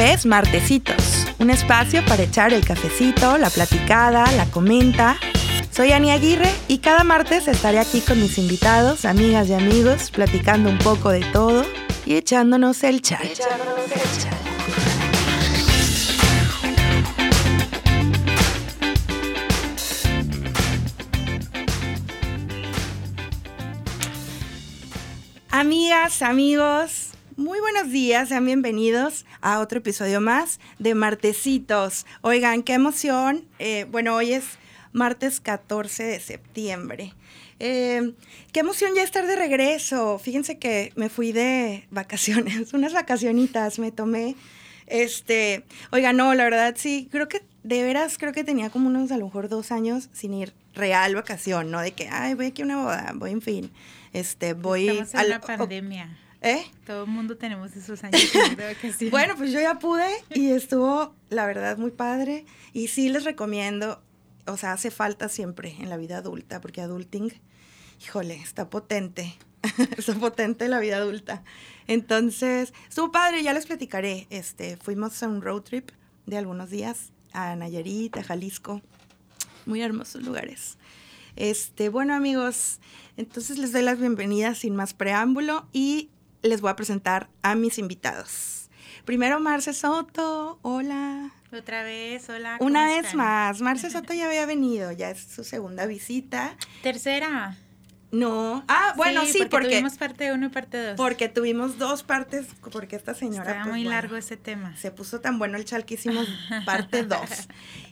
es Martecitos, un espacio para echar el cafecito, la platicada, la comenta. Soy Ani Aguirre y cada martes estaré aquí con mis invitados, amigas y amigos, platicando un poco de todo y echándonos el chat. Amigas, amigos, muy buenos días, sean bienvenidos a otro episodio más de Martecitos. Oigan, qué emoción. Eh, bueno, hoy es martes 14 de septiembre. Eh, qué emoción ya estar de regreso. Fíjense que me fui de vacaciones, unas vacacionitas me tomé. Este, oiga, no, la verdad sí, creo que de veras creo que tenía como unos a lo mejor dos años sin ir real vacación, ¿no? De que, ay, voy aquí a una boda, voy en fin. Este, voy Estamos en a la pandemia. ¿Eh? Todo el mundo tenemos esos años. Bueno, pues yo ya pude y estuvo, la verdad, muy padre. Y sí les recomiendo, o sea, hace falta siempre en la vida adulta, porque adulting, híjole, está potente. está potente la vida adulta. Entonces, estuvo padre, ya les platicaré. Este, fuimos a un road trip de algunos días a Nayarit, a Jalisco. Muy hermosos lugares. Este, bueno, amigos, entonces les doy las bienvenidas sin más preámbulo y les voy a presentar a mis invitados. Primero, Marce Soto. Hola. Otra vez, hola. ¿cómo Una vez están? más. Marce Soto ya había venido, ya es su segunda visita. Tercera. No. Ah, bueno, sí, porque, tuvimos parte 1 y parte 2. porque tuvimos dos partes, porque esta señora. Estaba pues, muy bueno, largo ese tema. Se puso tan bueno el chal que hicimos parte 2.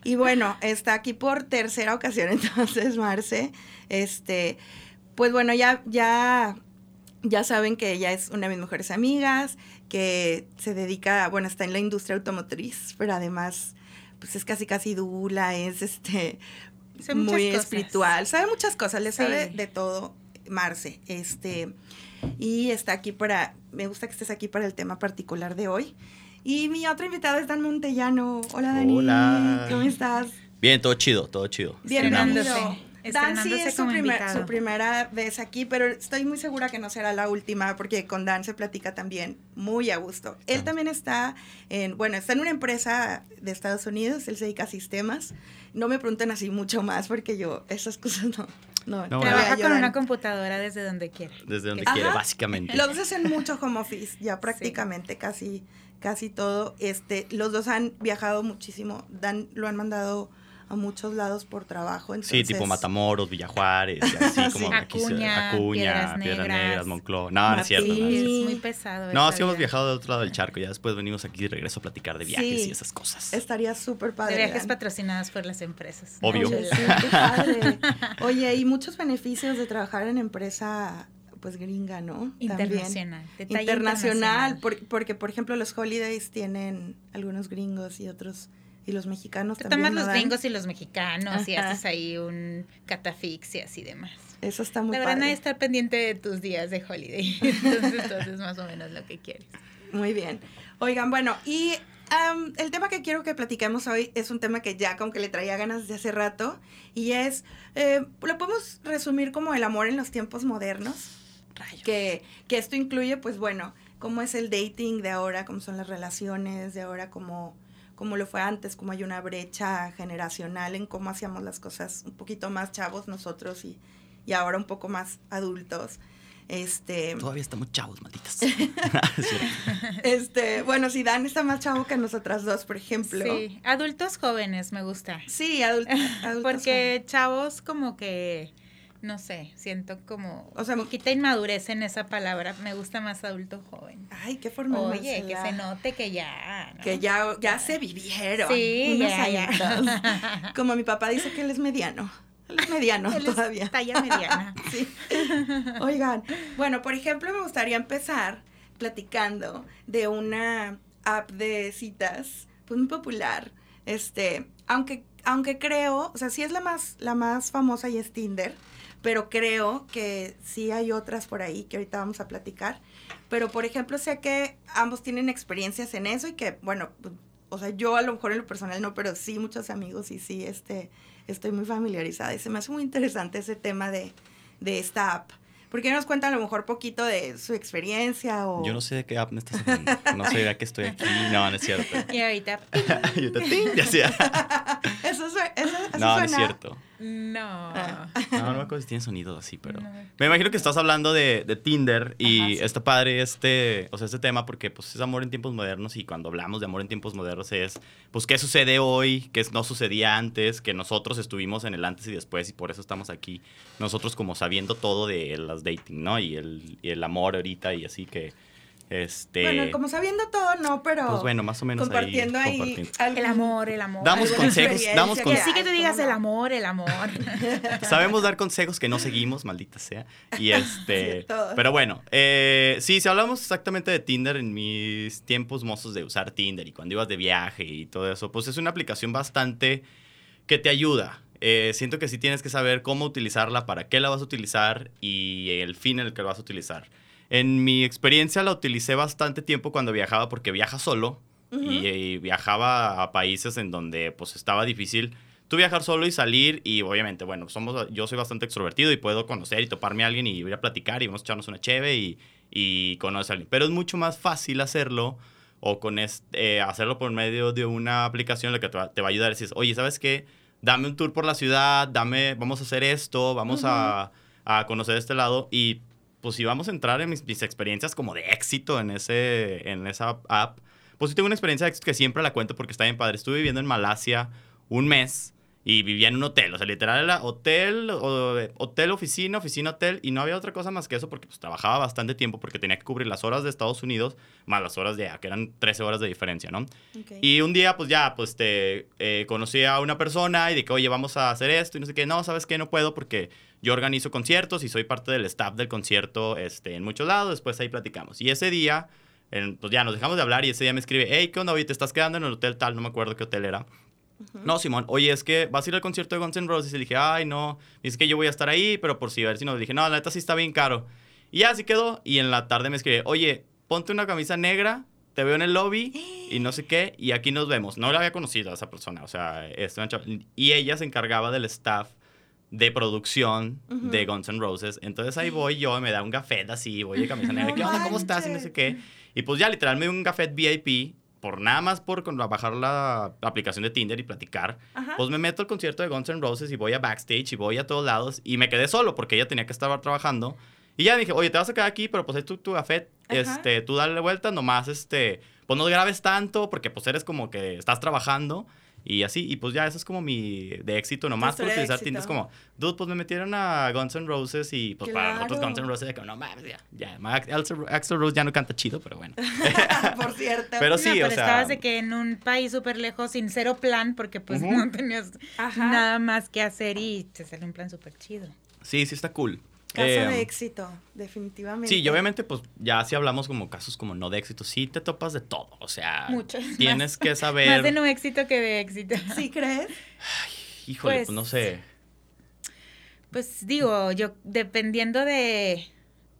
Y bueno, está aquí por tercera ocasión entonces, Marce. Este, pues bueno, ya, ya, ya saben que ella es una de mis mejores amigas, que se dedica, bueno, está en la industria automotriz, pero además, pues es casi casi dula, es este muy cosas. espiritual, sabe muchas cosas, le sabe de todo Marce. Este, y está aquí para, me gusta que estés aquí para el tema particular de hoy. Y mi otro invitado es Dan Montellano. Hola, Dani. Hola. ¿Cómo estás? Bien, todo chido, todo chido. Bienvenido. Dan sí es su, primer- su primera vez aquí, pero estoy muy segura que no será la última, porque con Dan se platica también muy a gusto. Él también está en, bueno, está en una empresa de Estados Unidos, él se dedica a sistemas. No me pregunten así mucho más, porque yo esas cosas no. No, Trabaja con una computadora desde donde quiera. Desde donde Ajá. básicamente. Los dos hacen mucho home office, ya prácticamente casi, casi todo. Este, los dos han viajado muchísimo. Dan lo han mandado a muchos lados por trabajo. Sí, Entonces, tipo Matamoros, Villajuárez, así como Sí. aquí se- Acuña, Acuña, Piedras Piedras Negras. Negras. No, no es cierto. No, Sí. Es muy pesado. no sí hemos viajado del otro lado del charco, ya después venimos aquí de regreso a platicar de viajes Sí. y esas cosas. Estaría súper De padre. viajes Dan. patrocinados por las empresas. Obvio. Oye, sí, qué padre. Oye, y muchos beneficios de trabajar en empresa pues gringa, ¿no? Internacional. de Internacional, por- porque por ejemplo los holidays tienen algunos gringos y otros y los mexicanos Tú también. tomas ¿no, los gringos y los mexicanos y haces ahí un catafixias y demás. Eso está muy La verdad, padre. está pendiente de tus días de holiday. Entonces, entonces más o menos lo que quieres. Muy bien. Oigan, bueno, y el tema que quiero que platiquemos hoy es un tema que ya como que le traía ganas de hace rato y es, eh, lo podemos resumir como el amor en los tiempos modernos, que, que esto incluye, pues bueno, cómo es el dating de ahora, cómo son las relaciones de ahora, cómo, cómo lo fue antes, cómo hay una brecha generacional en cómo hacíamos las cosas un poquito más chavos nosotros y, y ahora un poco más adultos. Este, Todavía estamos chavos, malditas. Este, bueno, si Dan está más chavo que nosotras dos, por ejemplo. Sí, adultos jóvenes me gusta. Sí, adult- adultos. Porque chavos como que, no sé, siento como O sea, poquita inmadurez en esa palabra. Me gusta más adulto joven. Ay, qué forma Oye, que se note que ya. ¿no? Que ya, ya se vivieron. Sí, unos ya. Como mi papá dice que él es mediano. Él es mediano Él es todavía. talla mediana. Sí. Oigan, bueno, por ejemplo, me gustaría empezar platicando de una app de citas, pues muy popular. Este, aunque, aunque creo, o sea, sí es la más, la más famosa y es Tinder, pero creo que sí hay otras por ahí que ahorita vamos a platicar. Pero, por ejemplo, sé que ambos tienen experiencias en eso y que, bueno, o sea, yo a lo mejor en lo personal no, pero sí muchos amigos y sí, este, estoy muy familiarizada. Y se me hace muy interesante ese tema de, de esta app. ¿Por qué no nos cuenta a lo mejor poquito de su experiencia o... Yo no sé de qué app me estás hablando. No sé de qué estoy aquí. No, no es cierto. Y ahorita, Y ahorita, ¡ting! Ya sea. No, no es cierto. no. Ah. No, no me acuerdo si tiene sonido así, pero... No. Me imagino que estás hablando de, de Tinder y Ajá, sí. está padre este, o sea, este tema porque pues es amor en tiempos modernos y cuando hablamos de amor en tiempos modernos es pues qué sucede hoy, qué no sucedía antes, que nosotros estuvimos en el antes y después y por eso estamos aquí nosotros como sabiendo todo de las dating, ¿no? Y el, y el amor ahorita y así que este Bueno, como sabiendo todo, no, pero... pues bueno, más o menos ahí compartiendo ahí, compartiendo. El amor, el amor. Damos consejos, damos Que consejos. sí que te digas el amor, el amor. Sabemos dar consejos que no seguimos, maldita sea. Y este. Sí, pero bueno, eh, sí, si hablamos exactamente de Tinder en mis tiempos mozos de usar Tinder y cuando ibas de viaje y todo eso, pues es una aplicación bastante que te ayuda. Eh, siento que sí tienes que saber cómo utilizarla, para qué la vas a utilizar y el fin en el que la vas a utilizar. En mi experiencia la utilicé bastante tiempo cuando viajaba porque viaja solo Ujú. y, y viajaba a países en donde pues estaba difícil tú viajar solo y salir y obviamente, bueno, somos, yo soy bastante extrovertido y puedo conocer y toparme a alguien y ir a platicar y vamos a echarnos una cheve y, y conocer a alguien. Pero es mucho más fácil hacerlo o con este, eh, hacerlo por medio de una aplicación la que te va, te va a ayudar. Decir, oye, ¿sabes qué? Dame un tour por la ciudad, dame, vamos a hacer esto, vamos a, a conocer este lado y pues si vamos a entrar en mis, mis experiencias como de éxito en, ese, en esa app, pues sí tengo una experiencia de éxito que siempre la cuento porque está bien padre. Estuve viviendo en Malasia un mes y vivía en un hotel. O sea, literal era hotel, o- hotel, oficina, oficina, hotel. Y no había otra cosa más que eso porque pues, trabajaba bastante tiempo porque tenía que cubrir las horas de Estados Unidos más las horas de allá, que eran 13 horas de diferencia, ¿no? Y un día, pues ya, pues te eh, conocí a una persona y de que, oye, vamos a hacer esto y no sé qué. No, ¿sabes qué? No puedo porque yo organizo conciertos y soy parte del staff del concierto este, en muchos lados. Después ahí platicamos. Y ese día, en- pues ya nos dejamos de hablar y ese día me escribe, hey, ¿qué onda? Oye, te estás quedando en el hotel tal, no me acuerdo qué hotel era. No, Simón, oye, es que vas a ir al concierto de Guns N' Roses. Y le dije, ay, no, y es que yo voy a estar ahí, pero por si, a ver si no. Le dije, no, la neta sí está bien caro. Y ya así quedó. Y en la tarde me escribe, oye, ponte una camisa negra, te veo en el lobby y no sé qué, y aquí nos vemos. No la había conocido a esa persona, o sea, es una Y ella se encargaba del staff de producción Ujú. de Guns N' Roses. Entonces ahí voy yo, me da un gafet así, voy de camisa negra, No ¿qué onda? ¿Cómo estás? Y no sé qué. Y pues ya literal me dio un gafet VIP por nada más por bajar la aplicación de Tinder y platicar. Ajá. Pues me meto al concierto de Guns N' Roses y voy a backstage y voy a todos lados y me quedé solo porque ella tenía que estar trabajando. Y ya dije, oye, te vas a quedar aquí, pero pues ahí tu, tu gafet, este, tú dale vuelta, nomás, este, pues no grabes tanto porque pues eres como que estás trabajando y así. Y pues ya, eso es como mi de éxito, nomás por utilizar Tinder. Es como, dude, pues me metieron a Guns N' Roses y pues para nosotros. Guns N' Roses, de que no mames, ya, ya. Axl Rose ya no canta chido, pero bueno. Por cierto. Pero sí, no, pero o sea- estabas de que en un país súper lejos, sin cero plan, porque pues no tenías Ajá. nada más que hacer y te sale un plan súper chido. Sí, sí está cool. Caso Eh, de éxito, definitivamente. Sí, y obviamente, pues ya si hablamos como casos como no de éxito, sí te topas de todo. O sea, Muchos. tienes que saber. Más de no éxito que de éxito. ¿Sí crees? Híjole, pues, Pues, no sé. Pues digo, yo dependiendo de,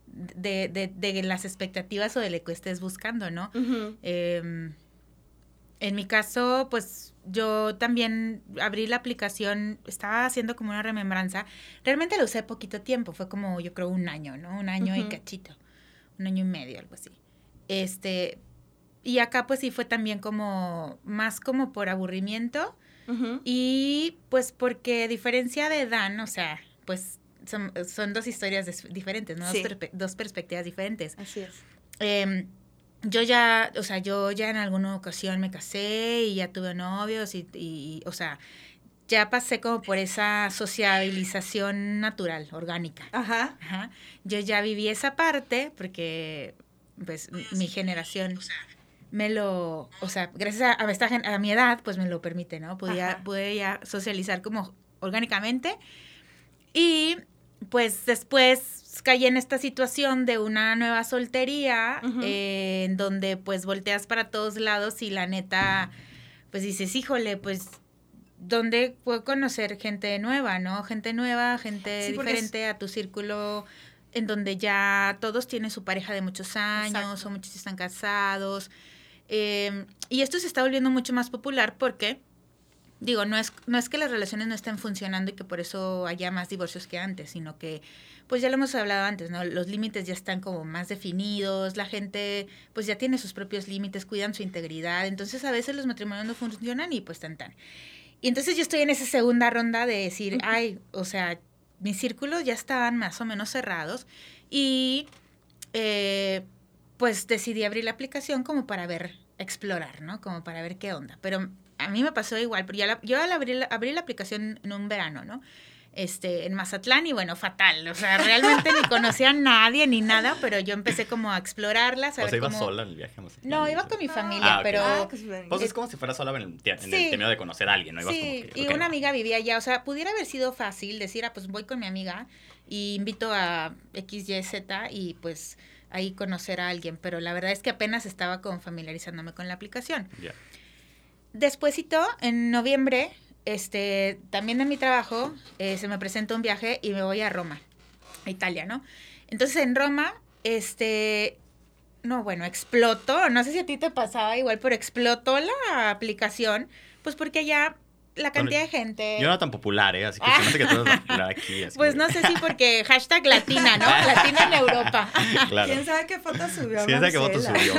de, de, de las expectativas o de lo que estés buscando, ¿no? Eh, en mi caso, pues yo también abrí la aplicación, estaba haciendo como una remembranza. Realmente la usé poquito tiempo, fue como yo creo un año, ¿no? Un año y cachito, un año y medio, algo así. Este, y acá pues sí fue también como, más como por aburrimiento y pues porque a diferencia de Dan, o sea, pues son, son dos historias diferentes, ¿no? Sí. Dos, perpe- dos perspectivas diferentes. Así es. Em, yo ya, o sea, yo ya en alguna ocasión me casé y ya tuve novios y, y, o sea, ya pasé como por esa sociabilización natural, orgánica. Ajá. Ajá. Yo ya viví esa parte porque, pues, mi generación me lo, o sea, gracias a, a esta a mi edad, pues me lo permite, ¿no? Podía, Ajá. pude ya socializar como orgánicamente. Y pues después caí en esta situación de una nueva soltería, eh, en donde pues volteas para todos lados y la neta, pues dices, híjole, pues, ¿dónde puedo conocer gente nueva, no? Gente nueva, gente Sí, porque es- diferente a tu círculo en donde ya todos tienen su pareja de muchos años Exacto. o muchos están casados. Eh, y esto se está volviendo mucho más popular porque digo, no es, no es que las relaciones no estén funcionando y que por eso haya más divorcios que antes, sino que, pues ya lo hemos hablado antes, ¿no? Los límites ya están como más definidos, la gente pues ya tiene sus propios límites, cuidan su integridad, entonces a veces los matrimonios no funcionan y pues tan tan. Y entonces yo estoy en esa segunda ronda de decir, ay, o sea, mis círculos ya estaban más o menos cerrados y eh, pues decidí abrir la aplicación como para ver, explorar, ¿no? Como para ver qué onda. Pero a mí me pasó igual, pero ya yo al abrir, abrir la aplicación en un verano, ¿no? Este, en Mazatlán y bueno, fatal. O sea, realmente ni conocía a nadie ni nada, pero yo empecé como a explorarla. o sea, iba sola en el viaje a Mazatlán. No, iba con mi familia, ah, pero... Ah, pues es como si fuera sola en el, en de conocer a alguien, ¿no? sí, y una amiga vivía allá. O sea, pudiera haber sido fácil decir, ah, pues voy con mi amiga y invito a X, Y, Z y pues ahí conocer a alguien. Pero la verdad es que apenas estaba como familiarizándome con la aplicación. Ya. Despuésito, en noviembre, este, también de mi trabajo, eh, se me presenta un viaje y me voy a Roma, a Italia, ¿no? Entonces en Roma, este, no, bueno, explotó, no sé si a ti te pasaba igual, pero explotó la aplicación, pues porque ya la cantidad de gente. Yo no era tan popular, ¿eh? Así que hace que es popular aquí. pues no sé si porque hashtag latina, ¿no? latina en Europa. Claro. ¿Quién sabe qué foto subió? ¿Quién sabe qué foto subió?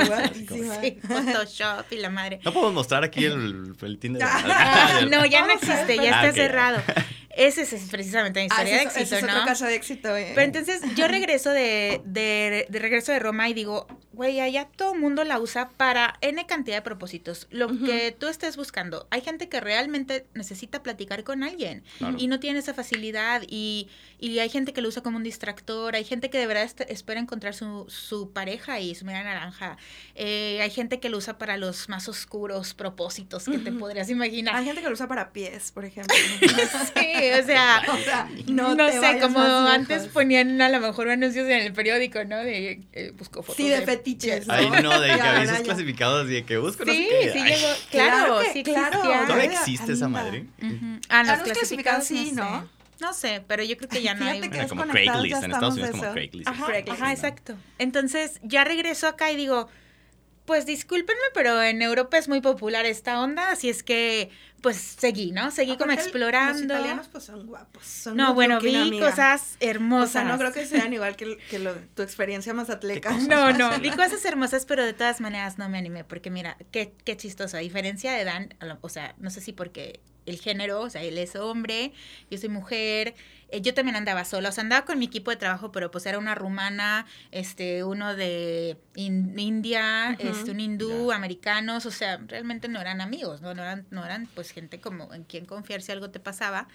sí, Photoshop y la madre. No podemos mostrar aquí el, el Tinder. Ah, no, ya no existe, ya está cerrado. Ese es precisamente mi ah, historia de éxito, ese es otro caso de éxito. Eh. Pero entonces yo regreso de, de, de regreso de Roma y digo, güey, allá todo el mundo la usa para N cantidad de propósitos. Lo que tú estés buscando. Hay gente que realmente necesita platicar con alguien y no tiene esa facilidad y, y, hay gente que lo usa como un distractor, hay gente que de verdad espera encontrar su, su pareja y su media naranja. Eh, hay gente que lo usa para los más oscuros propósitos que te podrías imaginar. Hay gente que lo usa para pies, por ejemplo. sí, o sea, no, sé, como antes ponían a lo mejor anuncios en el periódico, ¿no? De eh, busco fotos sí, de, de Ay, no, de que avisos clasificados y de que busco no sí, sé Sí, llegó, claro, sí claro. ¿Todavía existe esa madre? Ah, los, clasificados, sí, ¿no? No sé, pero yo creo que ya no hay. Bueno, como Craigslist, en Estados Unidos como Craigslist. Ajá, ajá, exacto. Entonces, ya regreso acá y digo, pues discúlpenme, pero en Europa es muy popular esta onda, así es que pues seguí, ¿no? Seguí como explorando. Los italianos pues son guapos. Son no, bueno, vi cosas hermosas. O sea, no creo que sean igual que, que lo, tu experiencia más atleca. No, no, vi cosas hermosas, pero de todas maneras no me animé, porque mira, qué, qué chistoso. A diferencia de Dan, o sea, no sé si porque el género, o sea, él es hombre, yo soy mujer, eh, yo también andaba sola, o sea, andaba con mi equipo de trabajo, pero pues era una rumana, este, uno de India, este, un hindú, americanos, o sea, realmente no eran amigos, ¿no? No eran, no eran pues gente como en quien confiar si algo te pasaba.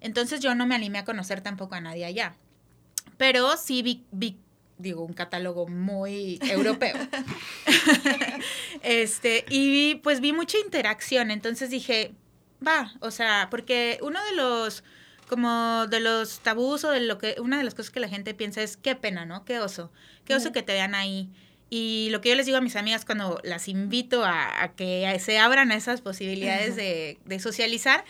Entonces yo no me animé a conocer tampoco a nadie allá. Pero sí vi, vi digo, un catálogo muy europeo. este, y pues vi mucha interacción, entonces dije, va, o sea, porque uno de los como de los tabús o de lo que una de las cosas que la gente piensa es qué pena, ¿no? Qué oso. Qué oso que te vean ahí. Y lo que yo les digo a mis amigas cuando las invito a, que se abran esas posibilidades de, socializar,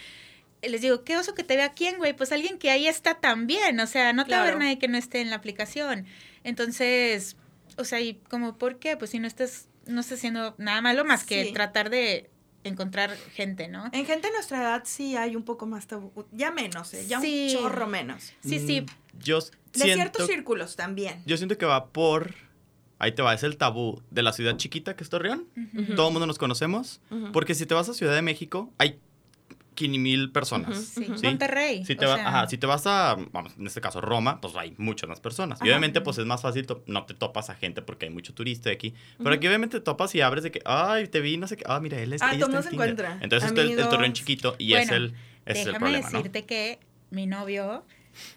les digo, ¿qué oso que te vea quién, güey? Pues alguien que ahí está también, o sea, no te va a ver nadie que no esté en la aplicación. Entonces, o sea, ¿y como por qué? Pues si no estás, no estás haciendo nada malo más que tratar de encontrar gente, ¿no? En gente de nuestra edad sí hay un poco más tabú, ya menos, ¿eh? ya un chorro menos. Sí, sí. Mm, yo de ciertos círculos también. Yo siento que va por ahí te va, es el tabú de la ciudad chiquita que es Torreón. Todo el mundo nos conocemos. Porque si te vas a Ciudad de México, hay 15 mil personas. sí. Monterrey. Si te, ajá, si te vas a, vamos, en este caso Roma, pues hay muchas más personas. Y obviamente, pues es más fácil, no te topas a gente porque hay mucho turista aquí. Pero aquí obviamente te topas y abres de que, ay, te vi, no sé qué, ah, mira, él es Ah, todo se encuentra. Entonces es el, torreón chiquito y es el, es el problema, decirte que mi novio,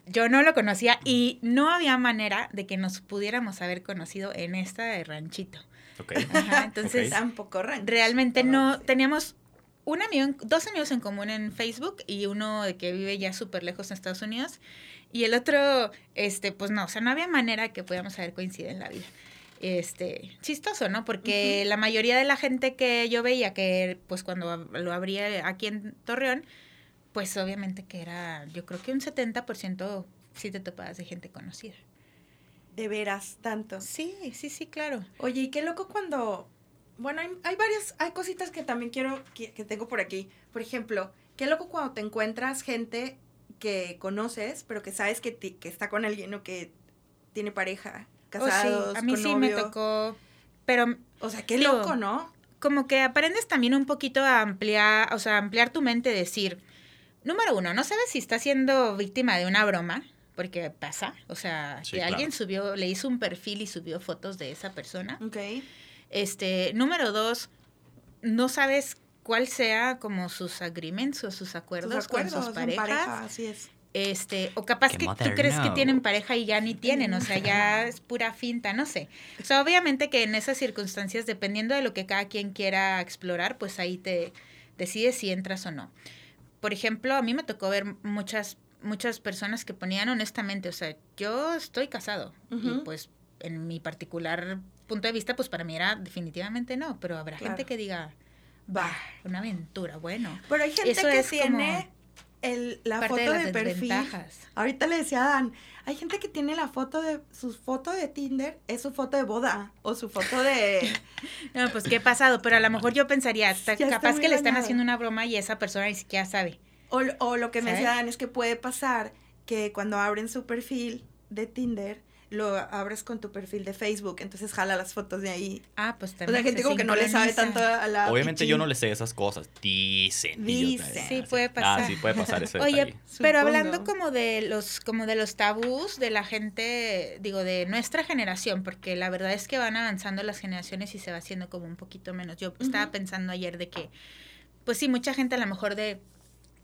yo no lo conocía y no había manera de que nos pudiéramos haber conocido en esta ranchito. Ok. Ajá, entonces, tampoco rancho. Realmente no, teníamos un amigo, dos amigos en común en Facebook y uno que vive ya súper lejos en Estados Unidos. Y el otro, este, pues no, o sea, no había manera que pudiéramos haber coincidido en la vida. Este, chistoso, ¿no? Porque la mayoría de la gente que yo veía que, pues cuando lo abría aquí en Torreón, pues obviamente que era, yo creo que un 70% sí te topabas de gente conocida. De veras, tanto. Sí, sí, sí, claro. Oye, y qué loco cuando bueno, hay, hay varias, hay cositas que también quiero, que, tengo por aquí. Por ejemplo, qué loco cuando te encuentras gente que conoces, pero que sabes que, ti- que está con alguien o que tiene pareja, Oh, casados, sí, a mí con sí me novio. tocó, pero O sea, qué Digo, loco, ¿no? como que aprendes también un poquito a ampliar, o sea, ampliar tu mente, decir, número uno, no sabes si estás siendo víctima de una broma, porque pasa, o sea, Sí, que claro. alguien subió, le hizo un perfil y subió fotos de esa persona. Ok. Este, número dos, no sabes cuál sea como sus agreements o sus acuerdos, acuerdos con sus parejas. pareja, así es. Este, o capaz que tú crees que tienen pareja y ya ni tienen, o sea, ya es pura finta, no sé. O sea, obviamente que en esas circunstancias, dependiendo de lo que cada quien quiera explorar, pues ahí te decides si entras o no. Por ejemplo, a mí me tocó ver muchas muchas personas que ponían honestamente, o sea, yo estoy casado y pues en mi particular punto de vista, pues para mí era definitivamente no, pero habrá gente que diga, Va. una aventura, bueno. Pero hay gente Eso que es tiene el, la de foto de, perfil. Ahorita le decía a Dan, hay gente que tiene la foto de, su foto de Tinder, es su foto de boda, o su foto de... No, pues qué pasado, pero a lo mejor yo pensaría, está capaz que le están dañado. haciendo una broma y esa persona ni siquiera sabe. O, o lo que me decía Dan es que puede pasar que cuando abren su perfil de Tinder, lo abres con tu perfil de Facebook, entonces jala las fotos de ahí. Ah, pues O también. sea, gente se como que no le sabe tanto a la... Obviamente pichín. yo no le sé esas cosas. Dicen. yo- Dicen. Sí, puede pasar. Ah, sí, puede pasar ese Oye, detalle. pero Supongo. hablando como de los como de los tabús de la gente, digo, de nuestra generación, porque la verdad es que van avanzando las generaciones y se va haciendo como un poquito menos. Yo estaba pensando ayer de que, pues sí, mucha gente a lo mejor de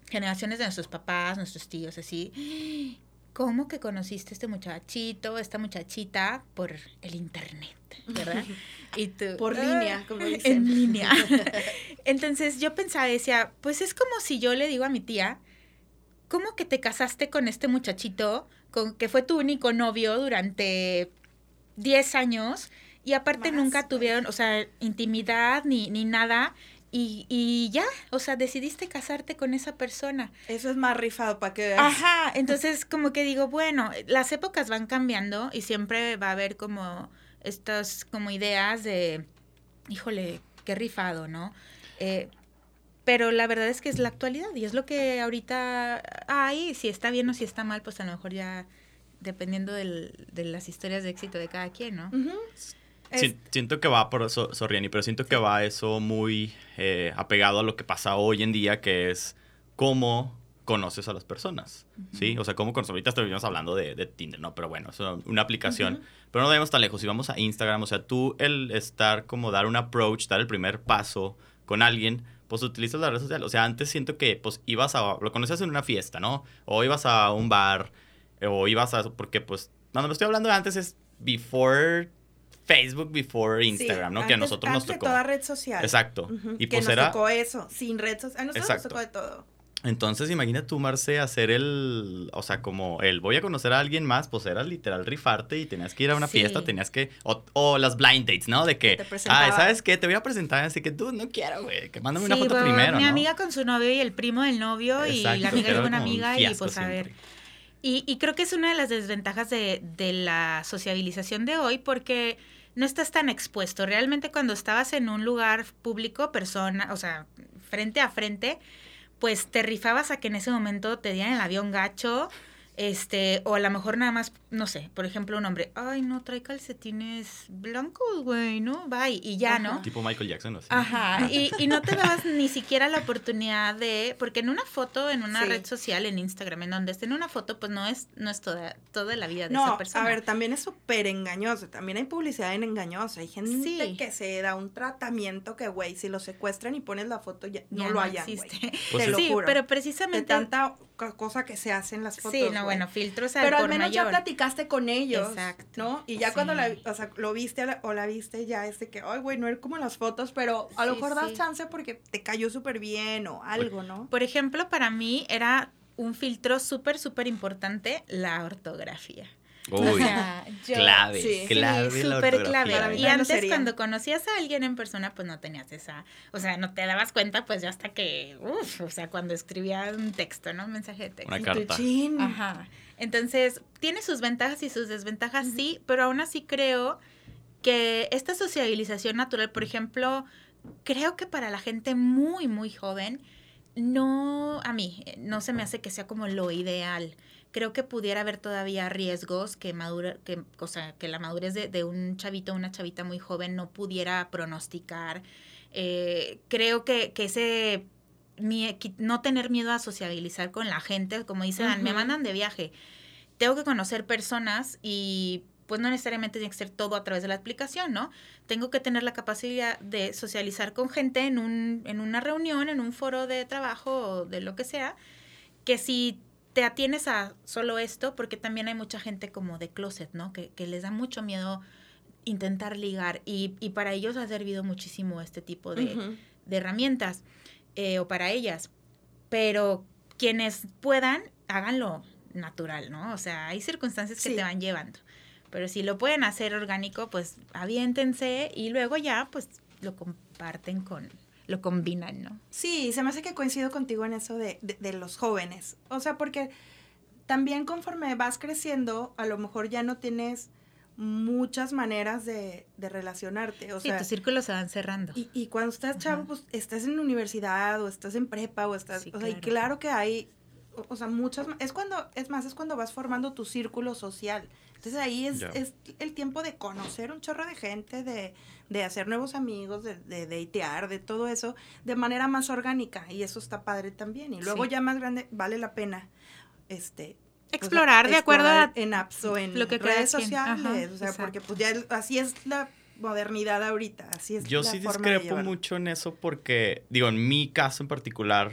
generaciones de nuestros papás, nuestros tíos, así, ¿cómo que conociste a este muchachito, esta muchachita por el internet, verdad? Y tú, Por "Ah, línea, como dicen. En línea. Entonces yo pensaba, decía, pues es como si yo le digo a mi tía, ¿cómo que te casaste con este muchachito, con que fue tu único novio durante 10 años y aparte Más, nunca tuvieron, o sea, intimidad ni, ni nada? Y, y ya, o sea, decidiste casarte con esa persona. Eso es más rifado para que veas. Ajá, entonces como que digo, bueno, las épocas van cambiando y siempre va a haber como estas como ideas de, híjole, qué rifado, ¿no? Eh, pero la verdad es que es la actualidad y es lo que ahorita hay, si está bien o si está mal, pues a lo mejor ya dependiendo del- de las historias de éxito de cada quien, ¿no? Si- siento que va por eso, Sorriani, pero siento que va eso muy eh, apegado a lo que pasa hoy en día, que es cómo conoces a las personas, ¿sí? O sea, cómo conoces, ahorita estuvimos hablando de, de Tinder, ¿no? Pero bueno, es una aplicación, pero no debemos tan lejos, si vamos a Instagram, o sea, tú el estar como dar un approach, dar el primer paso con alguien, pues utilizas las redes sociales, o sea, antes siento que pues ibas a, lo conocías en una fiesta, ¿no? O ibas a un bar, o ibas a, porque pues, cuando me estoy hablando de antes es before Facebook, before Instagram, Sí, ¿no? que a nosotros nos antes de tocó. toda red social. Exacto. Y que pues nos era, tocó eso, sin red social. A nosotros Exacto. nos tocó de todo. entonces imagina tú, Marce, hacer el, o sea, como el voy a conocer a alguien más, pues era literal rifarte y tenías que ir a una Sí. fiesta, tenías que, o, o las blind dates, ¿no? De que, te ah. ¿sabes qué? Te voy a presentar, así que tú no quiero, güey, que mándame una Sí, foto va primero, mi ¿no? amiga con su novio y el primo del novio y la amiga de una un amiga y pues a ver. y creo que es una de las desventajas de, de la sociabilización de hoy porque no estás tan expuesto. Realmente cuando estabas en un lugar público, persona, o sea, frente a frente, pues te rifabas a que en ese momento te dieran el avión gacho, este, o a lo mejor nada más, no sé, por ejemplo, un hombre, ay, no, trae calcetines blancos, güey, ¿no? Bye, y ya, ¿no? Tipo Michael Jackson, así. Ajá, y, y no te dabas ni siquiera la oportunidad de, porque en una foto, en una Sí. red social, en Instagram, en donde esté en una foto, pues no es, no es toda, toda la vida de No, esa persona. a ver, también es súper engañoso. También hay publicidad en engañosa. Hay gente Sí. que se da un tratamiento que, güey, si lo secuestran y pones la foto, ya, no Ya lo hayan, existe. güey. Pues Te lo sí, juro. pero De precisamente, tanta co- cosa que se hace en las fotos. sí, no, bueno, filtros al Pero al menos ya mayor. Platicaste con ellos, Exacto. ¿no? Y ya cuando la, Sí. o sea, lo viste o la viste ya es de que, ay, güey, no era como las fotos, pero a lo Sí, mejor das sí. chance porque te cayó súper bien o algo, ¿no? Por ejemplo, para mí era un filtro súper, súper importante la ortografía. O Uy, sea, yo- clave, sí. clave Sí, clave. Güey. Y lo antes sería. cuando conocías a alguien en persona, pues no tenías esa, o sea, no te dabas cuenta, pues ya hasta que, uff, o sea, cuando escribía un texto, ¿no? Un mensaje de texto. Una carta. Ajá. Entonces, tiene sus ventajas y sus desventajas, sí, pero aún así creo que esta sociabilización natural, por ejemplo, creo que para la gente muy, muy joven, no, a mí, no se me hace que sea como lo ideal. Creo que pudiera haber todavía riesgos que madura, que, o sea, que la madurez de, de un chavito o una chavita muy joven no pudiera pronosticar. Eh, creo que, que ese mi, no tener miedo a sociabilizar con la gente, como dicen, me mandan de viaje. Tengo que conocer personas y pues no necesariamente tiene que ser todo a través de la aplicación, ¿no? Tengo que tener la capacidad de socializar con gente en, un, en una reunión, en un foro de trabajo o de lo que sea, que si te atienes a solo esto, porque también hay mucha gente como de closet, ¿no? Que, que les da mucho miedo intentar ligar y, y, para ellos ha servido muchísimo este tipo de, de herramientas eh, o para ellas, pero quienes puedan, háganlo natural, ¿no? O sea, hay circunstancias que te van llevando. Pero si lo pueden hacer orgánico, pues aviéntense y luego ya, pues lo comparten con, lo combinan, ¿no? Sí, se me hace que coincido contigo en eso de, de, los jóvenes. O sea, porque también conforme vas creciendo, a lo mejor ya no tienes muchas maneras de, de relacionarte. O sí, tus círculos se van cerrando. Y, y cuando estás chavo, pues estás en universidad o estás en prepa o estás... o sea, y claro que hay, o, sea, muchas... Es cuando, es más, es cuando vas formando tu círculo social. Entonces ahí es, es el tiempo de conocer un chorro de gente, de, de hacer nuevos amigos, de, de datear, de todo eso, de manera más orgánica. Y eso está padre también. Y luego ya más grande, vale la pena este explorar de acuerdo a en apps o en lo que redes sociales, o sea, porque pues ya así es la modernidad ahorita, así es. Yo sí discrepo mucho en eso porque, digo, en mi caso en particular,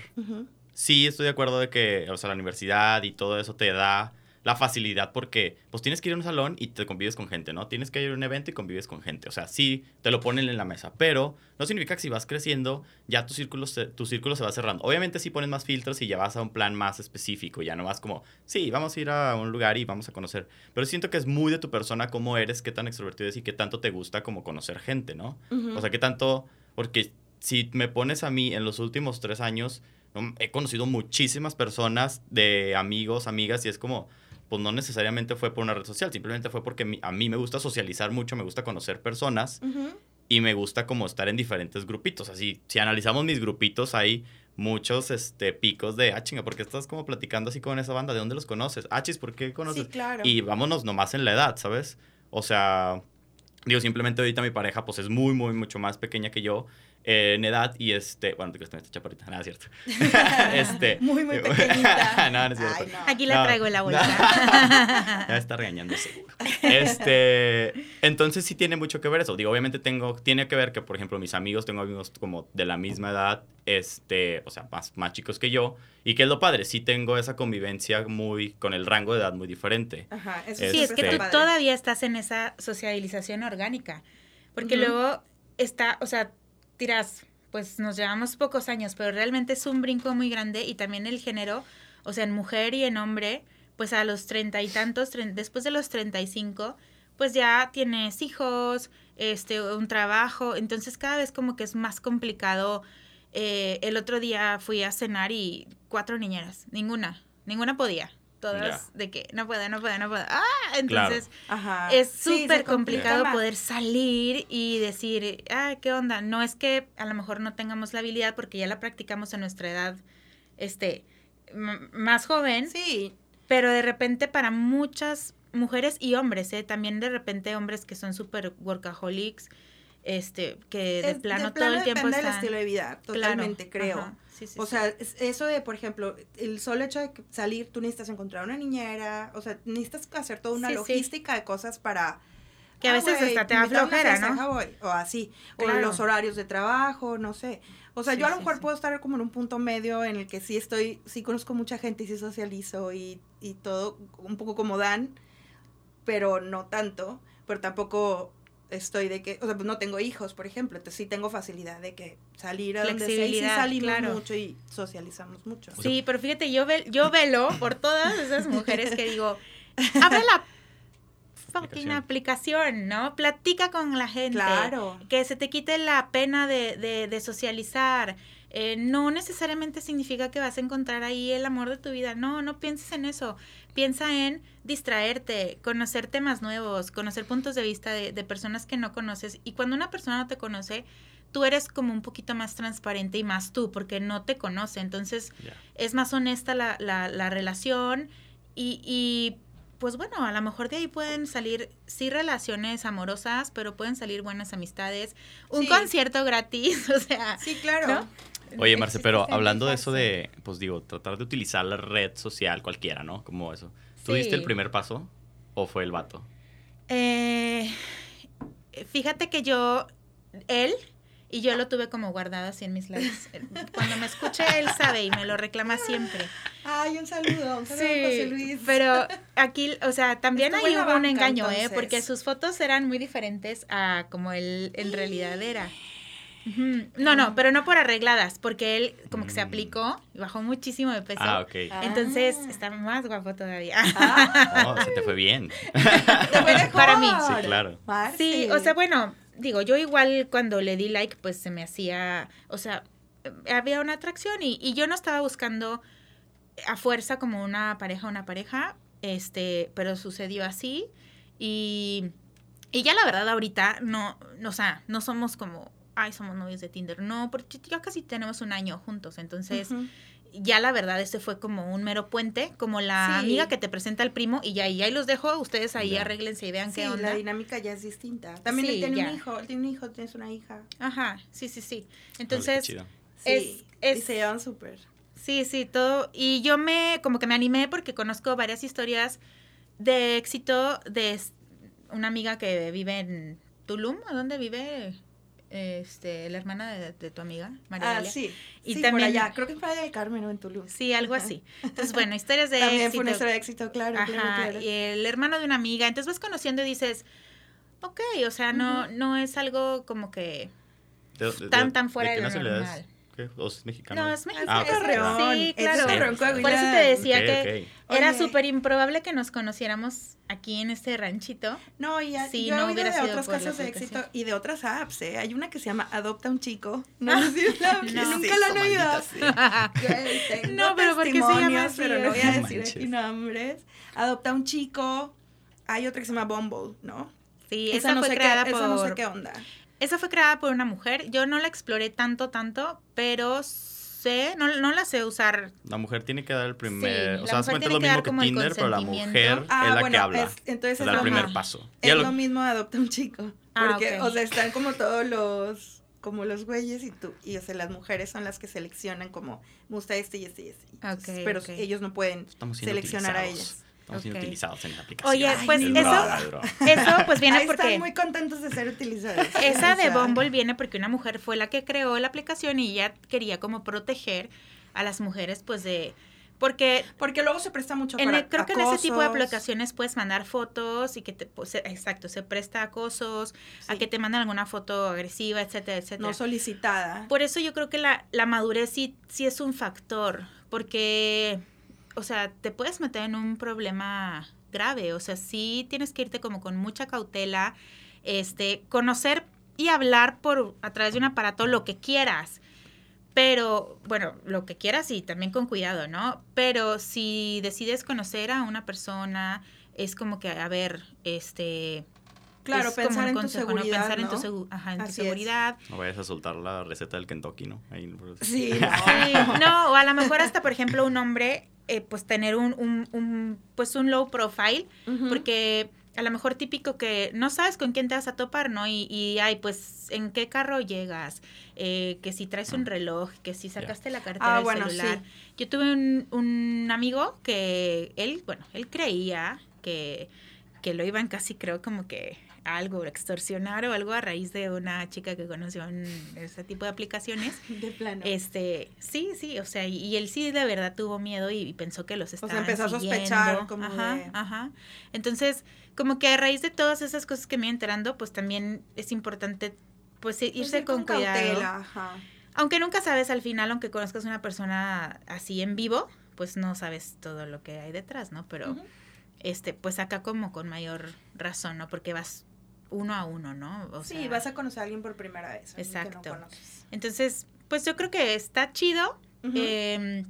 sí estoy de acuerdo de que, o sea, la universidad y todo eso te da la facilidad porque pues tienes que ir a un salón y te convives con gente, ¿no? Tienes que ir a un evento y convives con gente. O sea, sí, te lo ponen en la mesa, pero no significa que si vas creciendo, ya tu círculo, se, tu círculo se va cerrando. Obviamente sí pones más filtros y ya vas a un plan más específico, ya no vas como, sí, vamos a ir a un lugar y vamos a conocer. Pero siento que es muy de tu persona cómo eres, qué tan extrovertido eres y qué tanto te gusta como conocer gente, ¿no? O sea, qué tanto, porque si me pones a mí en los últimos tres años, he conocido muchísimas personas de amigos, amigas y es como pues no necesariamente fue por una red social, simplemente fue porque a mí me gusta socializar mucho, me gusta conocer personas y me gusta como estar en diferentes grupitos. Así, si analizamos mis grupitos, hay muchos este, picos de, ah, chinga, ¿por qué estás como platicando así con esa banda? ¿De dónde los conoces? Ah, chis, ¿por qué conoces? Sí, claro. Y vámonos nomás en la edad, ¿sabes? O sea, digo, simplemente ahorita mi pareja pues es muy, muy, mucho más pequeña que yo eh, en edad y este, bueno, que está chaparrita, nada, es cierto. este, muy, muy pequeñita. no, no es cierto. Aquí la traigo en la bolsa. ya está regañando seguro. Este, entonces sí tiene mucho que ver eso. Digo, obviamente tengo, tiene que ver que, por ejemplo, mis amigos, tengo amigos como de la misma edad, este, o sea, más, más chicos que yo, y que es lo padre, sí tengo esa convivencia muy, con el rango de edad muy diferente. Ajá, eso sí, es que tú todavía estás en esa socialización orgánica, porque luego está, o sea, dirás, pues nos llevamos pocos años, pero realmente es un brinco muy grande y también el género, o sea, en mujer y en hombre, pues a los treinta y tantos, después de los treinta y cinco, pues ya tienes hijos, este, un trabajo, entonces cada vez como que es más complicado. Eh, el otro día fui a cenar y cuatro niñeras, ninguna, ninguna podía todas de que no puedo, no puedo, no puedo. Ah, entonces es súper complicado poder salir y decir, ah, ¿qué onda? No es que a lo mejor no tengamos la habilidad porque ya la practicamos en nuestra edad este más joven. Sí. Pero de repente para muchas mujeres y hombres, ¿eh? también de repente hombres que son súper workaholics, este, que de plano, todo el tiempo están... del estilo de vida, totalmente, creo o sea, eso de, por ejemplo, el solo hecho de salir, tú necesitas encontrar una niñera, o sea, necesitas hacer toda una logística de cosas para... Que a ah, veces hasta te da flojera, ¿no? o así, o los horarios de trabajo, no sé. O sea, yo a lo mejor puedo estar como en un punto medio en el que sí estoy, sí conozco mucha gente y sí socializo y, y todo un poco como Dan, pero no tanto, pero tampoco estoy de que, o sea, pues no tengo hijos, por ejemplo, entonces sí tengo facilidad de que salir a donde sea y sí salimos mucho y socializamos mucho. Sí, pero fíjate, yo, ve, yo velo por todas esas mujeres que digo, abre la fucking aplicación, ¿no? Platica con la gente. Claro. Que se te quite la pena de, de, de socializar. Eh, no necesariamente significa que vas a encontrar ahí el amor de tu vida. No, no pienses en eso. Piensa en distraerte, conocer temas nuevos, conocer puntos de vista de, personas que no conoces. Y cuando una persona no te conoce, tú eres como un poquito más transparente y más tú, porque no te conoce. Entonces, es más honesta la, la, relación y, y, pues bueno, a lo mejor de ahí pueden salir, sí, relaciones amorosas, pero pueden salir buenas amistades, un concierto gratis, o sea. Sí, claro. Oye, Marce, pero hablando de eso de, pues digo, tratar de utilizar la red social cualquiera, ¿no? Como eso. ¿Tuviste el primer paso o fue el vato? Eh, fíjate que yo, él, y yo lo tuve como guardado así en mis likes. Cuando me escuche, él sabe y me lo reclama siempre. Ay, un saludo, un saludo sí, José Luis. Pero aquí, o sea, también ahí hubo un engaño, ¿eh? Porque sus fotos eran muy diferentes a como él en realidad era. No, no, pero no por arregladas, porque él como que se aplicó y bajó muchísimo de peso. Ah, ok. Entonces ah. está más guapo todavía. Ah. Oh, se te fue bien. Para mí. Sí, claro. Sí, o sea, bueno, digo, yo igual cuando le di like, pues se me hacía, o sea, había una atracción y, y yo no estaba buscando a fuerza como una pareja, una pareja, este, pero sucedió así y, y ya la verdad ahorita no, o sea, no somos como ay, somos novios de Tinder. No, porque ya casi tenemos un año juntos. Entonces, ya la verdad, este fue como un mero puente, como la amiga que te presenta el primo y ya, y ahí los dejo. Ustedes ahí arréglense y vean qué onda. la dinámica ya es distinta. También él tiene un hijo, tiene un hijo, tienes una hija. Ajá, sí, sí, sí. Entonces, es, es, y se llevan súper. Sí, sí, todo. Y yo me, como que me animé porque conozco varias historias de éxito de una amiga que vive en Tulum, ¿a dónde vive? Este, la hermana de, tu amiga, María. Ah, sí. Y también, por allá. Creo que fue de Carmen o en Toulouse. Sí, algo así. Entonces, bueno, historias de también éxito. fue una historia de éxito, claro. Ajá, y el hermano de una amiga. Entonces vas conociendo y dices, ok, o sea, no, no es algo como que tan, tan fuera de, lo normal. ¿O es mexicano? No, es mexicano. Ah, sí, claro. Por eso te decía que era súper improbable que nos conociéramos aquí en este ranchito. No, y sí, yo he oído de otros casos de éxito y de otras apps, ¿eh? Hay una que se llama Adopta un chico. No, no, no nunca la han oído. no, pero porque se llama así, pero no voy a decir aquí nombres. Adopta un chico. Hay otra que se llama Bumble, ¿no? Sí, esa, no fue creada por... Esa no sé qué onda. Esa fue creada por una mujer. Yo no la exploré tanto, tanto, pero sé, no, no la sé usar. La mujer tiene que dar el primer, o sea, es lo mismo que Tinder, pero la mujer ah, es la que habla. Es, entonces es el primer paso. Es lo, mismo adopta un chico. Ah, porque, o sea, están como todos los, como los güeyes y tú, y o sea, las mujeres son las que seleccionan como, me gusta este y este y este. pero ellos no pueden seleccionar a ellas estamos utilizados en la aplicación. Oye, pues eso, eso pues viene porque... Están muy contentos de ser utilizados. Esa de Bumble viene porque una mujer fue la que creó la aplicación y ella quería como proteger a las mujeres pues de... Porque, porque luego se presta mucho para Creo que en ese tipo de aplicaciones puedes mandar fotos y que te... Pues, exacto, se presta acosos, a que te manden alguna foto agresiva, etcétera, etcétera. No solicitada. Por eso yo creo que la, la madurez sí, sí es un factor, porque o sea, te puedes meter en un problema grave. O sea, sí tienes que irte como con mucha cautela, este, conocer y hablar por a través de un aparato lo que quieras. Pero, bueno, lo que quieras y también con cuidado, ¿no? Pero si decides conocer a una persona, es como que, a ver, este, Claro, pensar en, tu seguridad, pensar en tu, ajá, en tu seguridad. No vayas a soltar la receta del Kentucky, ¿no? Sí, no. sí, no, o a lo mejor hasta, por ejemplo, un hombre eh, pues tener un, un, un, pues un low profile, porque a lo mejor típico que no sabes con quién te vas a topar, ¿no? Y, y ay, pues, ¿en qué carro llegas? Eh, que si traes un reloj, que si sacaste la cartera ah, del celular. Yo tuve un, un amigo que él, bueno, él creía que, que lo iban casi, creo, como que algo, extorsionar o algo a raíz de una chica que conoció en ese tipo de aplicaciones. De plano. Este, sí, sí, o sea, y, él sí de verdad tuvo miedo y, pensó que los estaban O sea, empezó a sospechar como Ajá, ajá. Entonces, como que a raíz de todas esas cosas que me iba enterando, pues también es importante pues, pues irse con, cuidado. ajá. Aunque nunca sabes al final, aunque conozcas una persona así en vivo, pues no sabes todo lo que hay detrás, ¿no? Pero este, pues acá como con mayor razón, ¿no? Porque vas uno a uno, ¿no? O sí, vas a conocer a alguien por primera vez. Exacto. Entonces, pues yo creo que está chido. Em,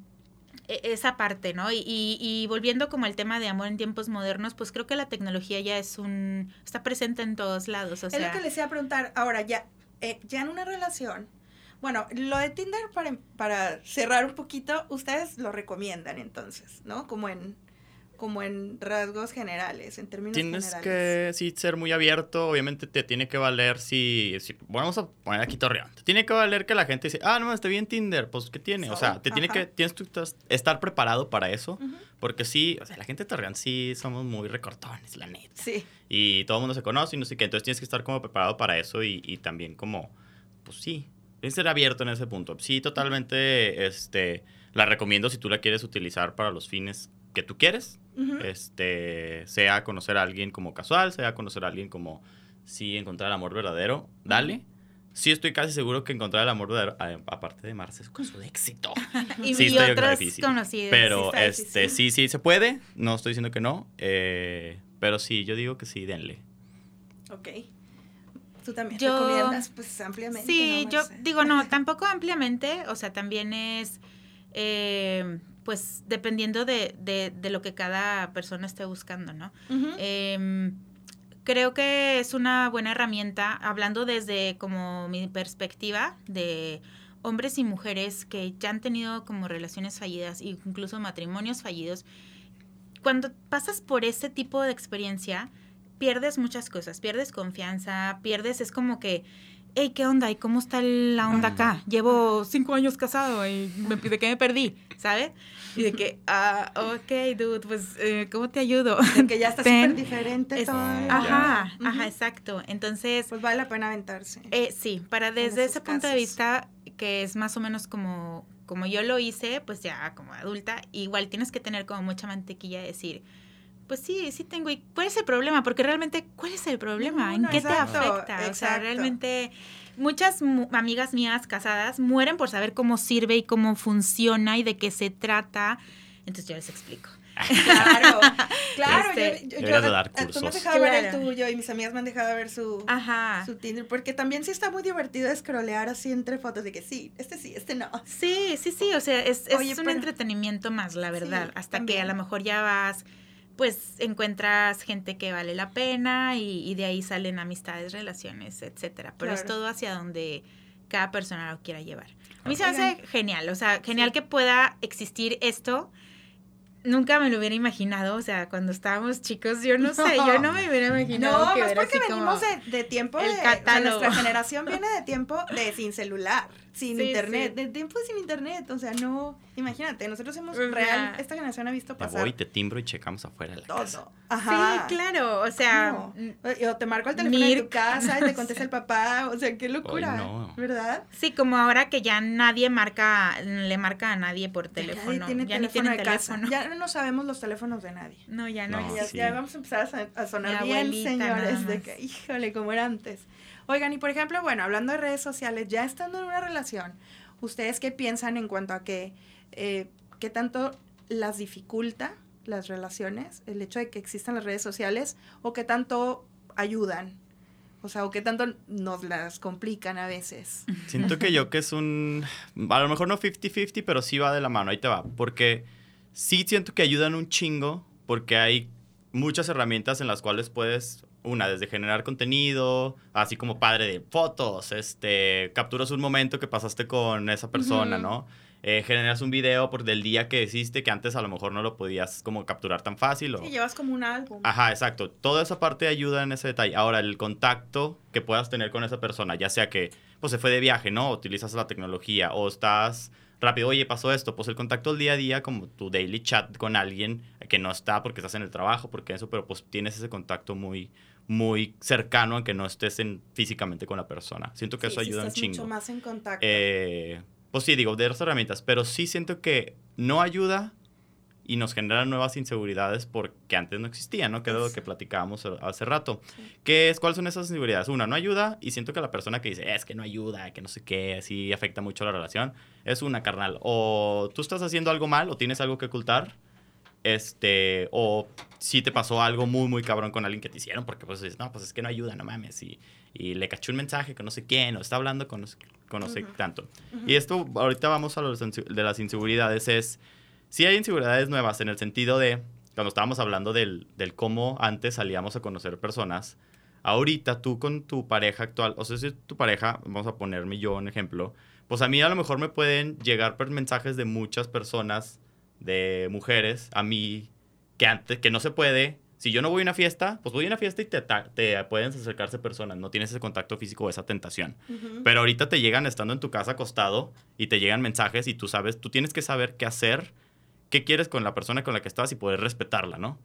e, esa parte, ¿no? Y, y, volviendo como al tema de amor en tiempos modernos, pues creo que la tecnología ya es un, está presente en todos lados. O sea, es lo que les iba a preguntar, ahora ya, eh, ya en una relación, bueno, lo de Tinder para, para cerrar un poquito, ustedes lo recomiendan entonces, ¿no? Como en como en rasgos generales, en términos Tienes generales. que sí, ser muy abierto, obviamente te tiene que valer si, si vamos a poner aquí Torreón, te tiene que valer que la gente dice, ah, no, está bien Tinder, pues ¿qué tiene? O sea, te tiene que, tienes que estar preparado para eso, porque sí, o sea, la gente de Torreón sí somos muy recortones, la neta. Sí, Y todo el mundo se conoce y no sé qué, entonces tienes que estar como preparado para eso y, y también como, pues sí, tienes que ser abierto en ese punto. Sí, totalmente, este, la recomiendo si tú la quieres utilizar para los fines que tú quieres, este, sea conocer a alguien como casual, sea conocer a alguien como sí encontrar el amor verdadero, dale. Sí estoy casi seguro que encontrar el amor verdadero, aparte de Mars, es un caso de éxito. Y, Sí, y difícil. conocidos. Pero está este, difícil. sí, sí se puede, no estoy diciendo que no, eh, pero sí, yo digo que sí, denle. ok. Tú también Yo- recomiendas pues ampliamente. Sí, ¿no, yo Marce? digo, no, tampoco ampliamente, o sea, también es, eh, pues, dependiendo de, de, de lo que cada persona esté buscando, ¿no? Em, creo que es una buena herramienta, hablando desde como mi perspectiva de hombres y mujeres que ya han tenido como relaciones fallidas, incluso matrimonios fallidos. Cuando pasas por ese tipo de experiencia, pierdes muchas cosas, pierdes confianza, pierdes, es como que, hey, ¿qué onda? ¿Y cómo está la onda acá? Llevo cinco años casado y me- ¿de qué me perdí? ¿Sabes? Y de que, ah, ok, dude, pues, eh, ¿cómo te ayudo? De que ya está súper diferente Es- todo. Ajá, ajá, exacto. Entonces, Pues vale la pena aventarse. eh, sí, para desde ese punto de vista, que es más o menos como, como yo lo hice, pues ya como adulta, igual tienes que tener como mucha mantequilla de decir, pues sí, sí tengo. ¿Y cuál es el problema? Porque realmente, ¿cuál es el problema? ¿En qué exacto, te afecta? O sea, exacto. realmente muchas mu- amigas mías casadas mueren por saber cómo sirve y cómo funciona y de qué se trata. Entonces yo les explico. Claro, claro. Este, yo, yo, Deberías yo- de dar tú me has dejado ver el tuyo y mis amigas me han dejado ver su, Ajá. su Tinder, porque también sí está muy divertido scrollear así entre fotos de que sí, este sí, este no. Sí, sí, sí, o sea, es, es Oye, un pero- entretenimiento más, la verdad, Sí, hasta que a lo mejor ya vas, pues encuentras gente que vale la pena y, y de ahí salen amistades, relaciones, etcétera, pero es todo hacia donde cada persona lo quiera llevar. A mí se me hace genial, o sea, genial que pueda existir esto. Nunca me lo hubiera imaginado, o sea, cuando estábamos chicos, yo no sé, yo no me hubiera imaginado. No, que porque así como- venimos de, de tiempo el de... o sea, catálogo. nuestra generación viene de tiempo de sin celular, sin Sí, internet, sí. de tiempo sin internet, o sea, no... Imagínate, nosotros hemos O sea, real... Esta generación ha visto Te pasar voy, te timbro y checamos afuera de la casa. todo. Ajá. Sí, claro, o sea, ¿Cómo? mm, O te marco el teléfono de tu Mirk. casa y te contesta el papá, o sea, qué locura, no. ¿verdad? Sí, como ahora que ya nadie marca, le marca a nadie por teléfono. Tiene ya ni teléfono de casa. teléfono. Ya no sabemos los teléfonos de nadie. No, ya no. No, ya, sí. ya vamos a empezar a, son- a sonar Mi bien, señores, de que, híjole, como era antes. Oigan, y por ejemplo, bueno, hablando de redes sociales, ya estando en una relación, ¿ustedes qué piensan en cuanto a que, eh, qué tanto las dificulta las relaciones, el hecho de que existan las redes sociales, o qué tanto ayudan? O sea, o qué tanto nos las complican a veces. Siento que yo que es un... A lo mejor no 50-50, pero sí va de la mano, ahí te va. Porque sí siento que ayudan un chingo, porque hay muchas herramientas en las cuales puedes, una, desde generar contenido, así como padre de fotos, este, capturas un momento que pasaste con esa persona. ¿no? Eh, generas un video por del día que hiciste que antes a lo mejor no lo podías como capturar tan fácil. O... Sí, llevas como un álbum. Ajá, exacto. Toda esa parte ayuda en ese detalle. Ahora, el contacto que puedas tener con esa persona, ya sea que pues, se fue de viaje, ¿no? Utilizas la tecnología o estás rápido, oye, pasó esto. Pues el contacto del día a día, como tu daily chat con alguien que no está porque estás en el trabajo, porque eso, pero pues tienes ese contacto muy, muy cercano aunque no estés en, físicamente con la persona. Siento que Sí, eso ayuda un estás chingo. mucho más en contacto. Eh, pues sí, digo, de las herramientas, pero sí siento que no ayuda y nos genera nuevas inseguridades porque antes no existían, ¿no? Que era lo que platicábamos hace rato. ¿Qué es, ¿Cuáles son esas inseguridades? Una, no ayuda y siento que la persona que dice, es que no ayuda, que no sé qué, así afecta mucho la relación, es una carnal. O tú estás haciendo algo mal o tienes algo que ocultar, este, o si te pasó algo muy, muy cabrón con alguien que te hicieron, porque pues dices, no, pues es que no ayuda, no mames, y, y le cachó un mensaje con no sé quién, o está hablando con no sé, con no sé Ujú. tanto. Ujú. Y esto, ahorita vamos a lo de las inseguridades, es, si hay inseguridades nuevas en el sentido de, cuando estábamos hablando del, del cómo antes salíamos a conocer personas, ahorita tú con tu pareja actual, o sea, si tu pareja, vamos a ponerme yo un ejemplo, pues a mí a lo mejor me pueden llegar mensajes de muchas personas, de mujeres, a mí, que antes, que no se puede. Si yo no voy a una fiesta, pues voy a una fiesta y te, te pueden acercarse personas, no tienes ese contacto físico o esa tentación. Ujú. Pero ahorita te llegan estando en tu casa acostado y te llegan mensajes y tú sabes, tú tienes que saber qué hacer, qué quieres con la persona con la que estás y poder respetarla, ¿no?